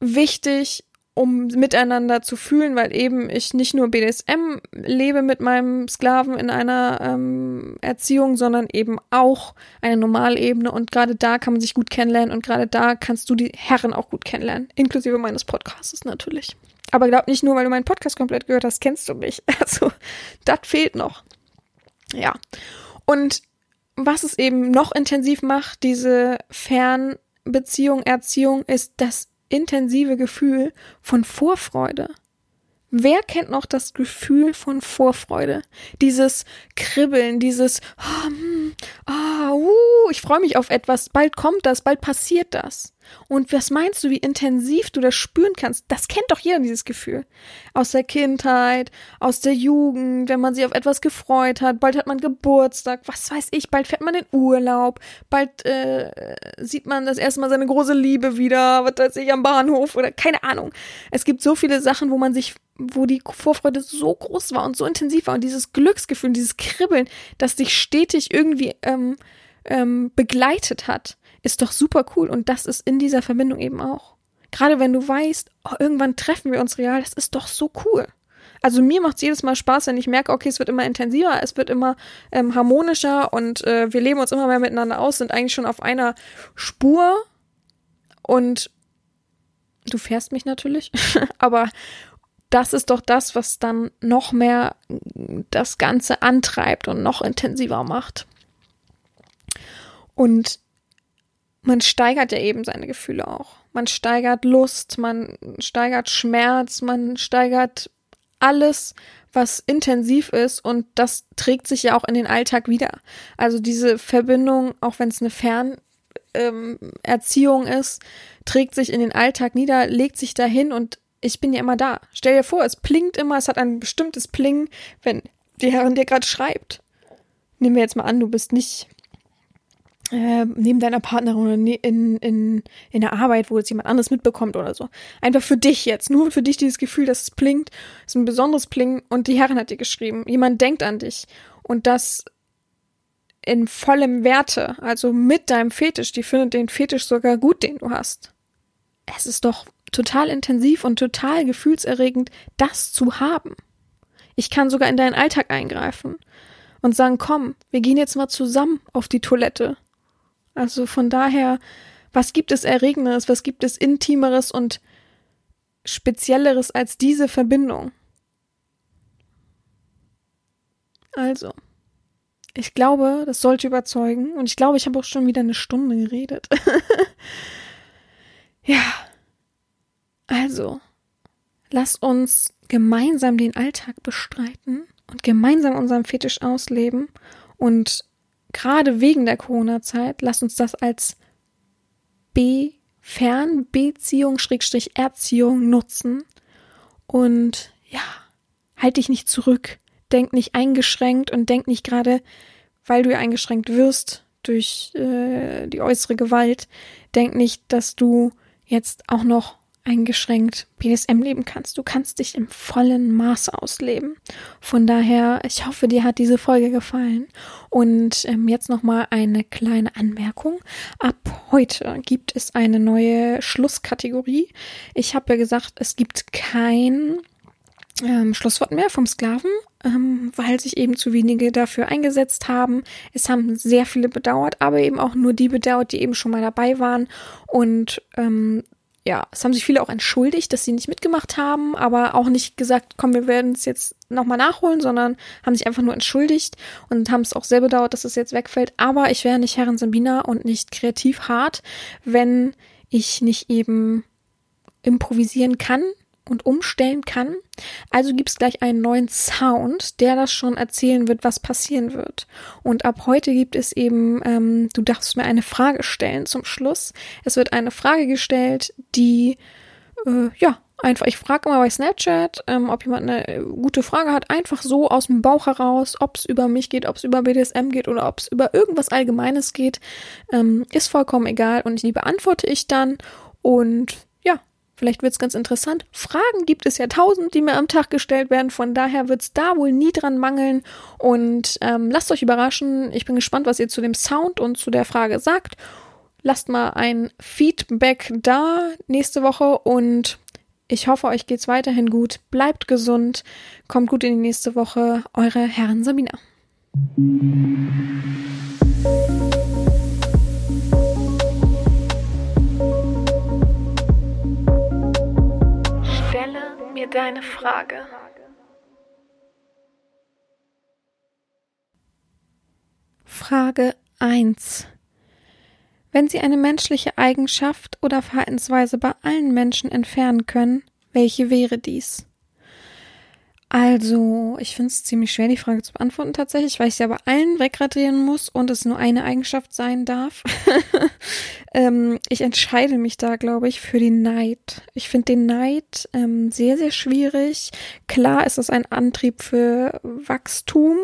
wichtig, um miteinander zu fühlen, weil eben ich nicht nur BDSM lebe mit meinem Sklaven in einer ähm, Erziehung, sondern eben auch eine Normalebene und gerade da kann man sich gut kennenlernen und gerade da kannst du die Herren auch gut kennenlernen, inklusive meines Podcasts natürlich. Aber glaub nicht nur, weil du meinen Podcast komplett gehört hast, kennst du mich. Also, das fehlt noch. Ja. Und was es eben noch intensiv macht, diese Fern- Beziehung, Erziehung ist das intensive Gefühl von Vorfreude. Wer kennt noch das Gefühl von Vorfreude? Dieses Kribbeln, dieses, hm, oh, uh, ich freue mich auf etwas, bald kommt das, bald passiert das. Und was meinst du, wie intensiv du das spüren kannst? Das kennt doch jeder, dieses Gefühl. Aus der Kindheit, aus der Jugend, wenn man sich auf etwas gefreut hat, bald hat man Geburtstag, was weiß ich, bald fährt man in Urlaub, bald äh, sieht man das erste Mal seine große Liebe wieder, was weiß ich, am Bahnhof oder keine Ahnung. Es gibt so viele Sachen, wo man sich wo die Vorfreude so groß war und so intensiv war und dieses Glücksgefühl, dieses Kribbeln, das dich stetig irgendwie ähm, ähm, begleitet hat ist doch super cool und das ist in dieser Verbindung eben auch. Gerade wenn du weißt, oh, irgendwann treffen wir uns real, das ist doch so cool. Also mir macht es jedes Mal Spaß, wenn ich merke, okay, es wird immer intensiver, es wird immer ähm, harmonischer und äh, wir leben uns immer mehr miteinander aus, sind eigentlich schon auf einer Spur und du fährst mich natürlich, aber das ist doch das, was dann noch mehr das Ganze antreibt und noch intensiver macht. Und man steigert ja eben seine Gefühle auch. Man steigert Lust, man steigert Schmerz, man steigert alles, was intensiv ist und das trägt sich ja auch in den Alltag wieder. Also diese Verbindung, auch wenn es eine Fernerziehung ähm, ist, trägt sich in den Alltag nieder, legt sich dahin und ich bin ja immer da. Stell dir vor, es plingt immer, es hat ein bestimmtes Plingen, wenn die Herrin dir gerade schreibt. Nehmen wir jetzt mal an, du bist nicht äh, neben deiner Partnerin oder ne, in, in, in der Arbeit, wo jetzt jemand anderes mitbekommt oder so. Einfach für dich jetzt, nur für dich dieses Gefühl, dass es blinkt, ist ein besonderes Plingen und die Herrin hat dir geschrieben, jemand denkt an dich und das in vollem Werte, also mit deinem Fetisch, die findet den Fetisch sogar gut, den du hast. Es ist doch total intensiv und total gefühlserregend, das zu haben. Ich kann sogar in deinen Alltag eingreifen und sagen, komm, wir gehen jetzt mal zusammen auf die Toilette also von daher, was gibt es Erregenderes, was gibt es Intimeres und Spezielleres als diese Verbindung? Also, ich glaube, das sollte überzeugen und ich glaube, ich habe auch schon wieder eine Stunde geredet. ja, also, lass uns gemeinsam den Alltag bestreiten und gemeinsam unseren Fetisch ausleben und gerade wegen der Corona-Zeit, lasst uns das als B Fernbeziehung Schrägstrich Erziehung nutzen, Und ja, halt dich nicht zurück. Denk nicht eingeschränkt und denk nicht gerade, weil du eingeschränkt wirst durch äh, die äußere Gewalt, denk nicht, dass du jetzt auch noch eingeschränkt BDSM leben kannst. Du kannst dich im vollen Maße ausleben. Von daher, ich hoffe, dir hat diese Folge gefallen. Und ähm, jetzt nochmal eine kleine Anmerkung. Ab heute gibt es eine neue Schlusskategorie. Ich habe ja gesagt, es gibt kein ähm, Schlusswort mehr vom Sklaven, ähm, weil sich eben zu wenige dafür eingesetzt haben. Es haben sehr viele bedauert, aber eben auch nur die bedauert, die eben schon mal dabei waren. Und ähm, ja, es haben sich viele auch entschuldigt, dass sie nicht mitgemacht haben, aber auch nicht gesagt, komm, wir werden es jetzt nochmal nachholen, sondern haben sich einfach nur entschuldigt und haben es auch sehr bedauert, dass es jetzt wegfällt. Aber ich wäre nicht Herren Sabina und nicht kreativ hart, wenn ich nicht eben improvisieren kann und umstellen kann. Also gibt es gleich einen neuen Sound, der das schon erzählen wird, was passieren wird. Und ab heute gibt es eben, ähm, du darfst mir eine Frage stellen zum Schluss. Es wird eine Frage gestellt, die, äh, ja, einfach, ich frage immer bei Snapchat, ähm, ob jemand eine äh, gute Frage hat, einfach so aus dem Bauch heraus, ob es über mich geht, ob es über BDSM geht oder ob es über irgendwas Allgemeines geht, ähm, ist vollkommen egal und die beantworte ich dann und Vielleicht wird es ganz interessant. Fragen gibt es ja tausend, die mir am Tag gestellt werden. Von daher wird es da wohl nie dran mangeln. Und ähm, lasst euch überraschen. Ich bin gespannt, was ihr zu dem Sound und zu der Frage sagt. Lasst mal ein Feedback da nächste Woche und ich hoffe, euch geht's weiterhin gut. Bleibt gesund. Kommt gut in die nächste Woche. Eure Herren Sabina. Deine Frage. Frage 1. Wenn Sie eine menschliche Eigenschaft oder Verhaltensweise bei allen Menschen entfernen können, welche wäre dies? Also, ich finde es ziemlich schwer, die Frage zu beantworten tatsächlich, weil ich sie aber allen wegradieren muss und es nur eine Eigenschaft sein darf. ähm, ich entscheide mich da, glaube ich, für den Neid. Ich finde den Neid ähm, sehr, sehr schwierig. Klar ist es ein Antrieb für Wachstum,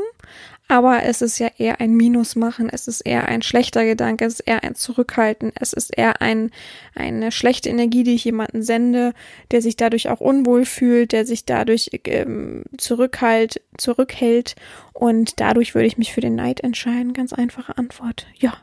aber es ist ja eher ein Minus machen, es ist eher ein schlechter Gedanke, es ist eher ein Zurückhalten, es ist eher ein, eine schlechte Energie, die ich jemanden sende, der sich dadurch auch unwohl fühlt, der sich dadurch ähm, zurückhalt, zurückhält und dadurch würde ich mich für den Neid entscheiden. Ganz einfache Antwort. Ja,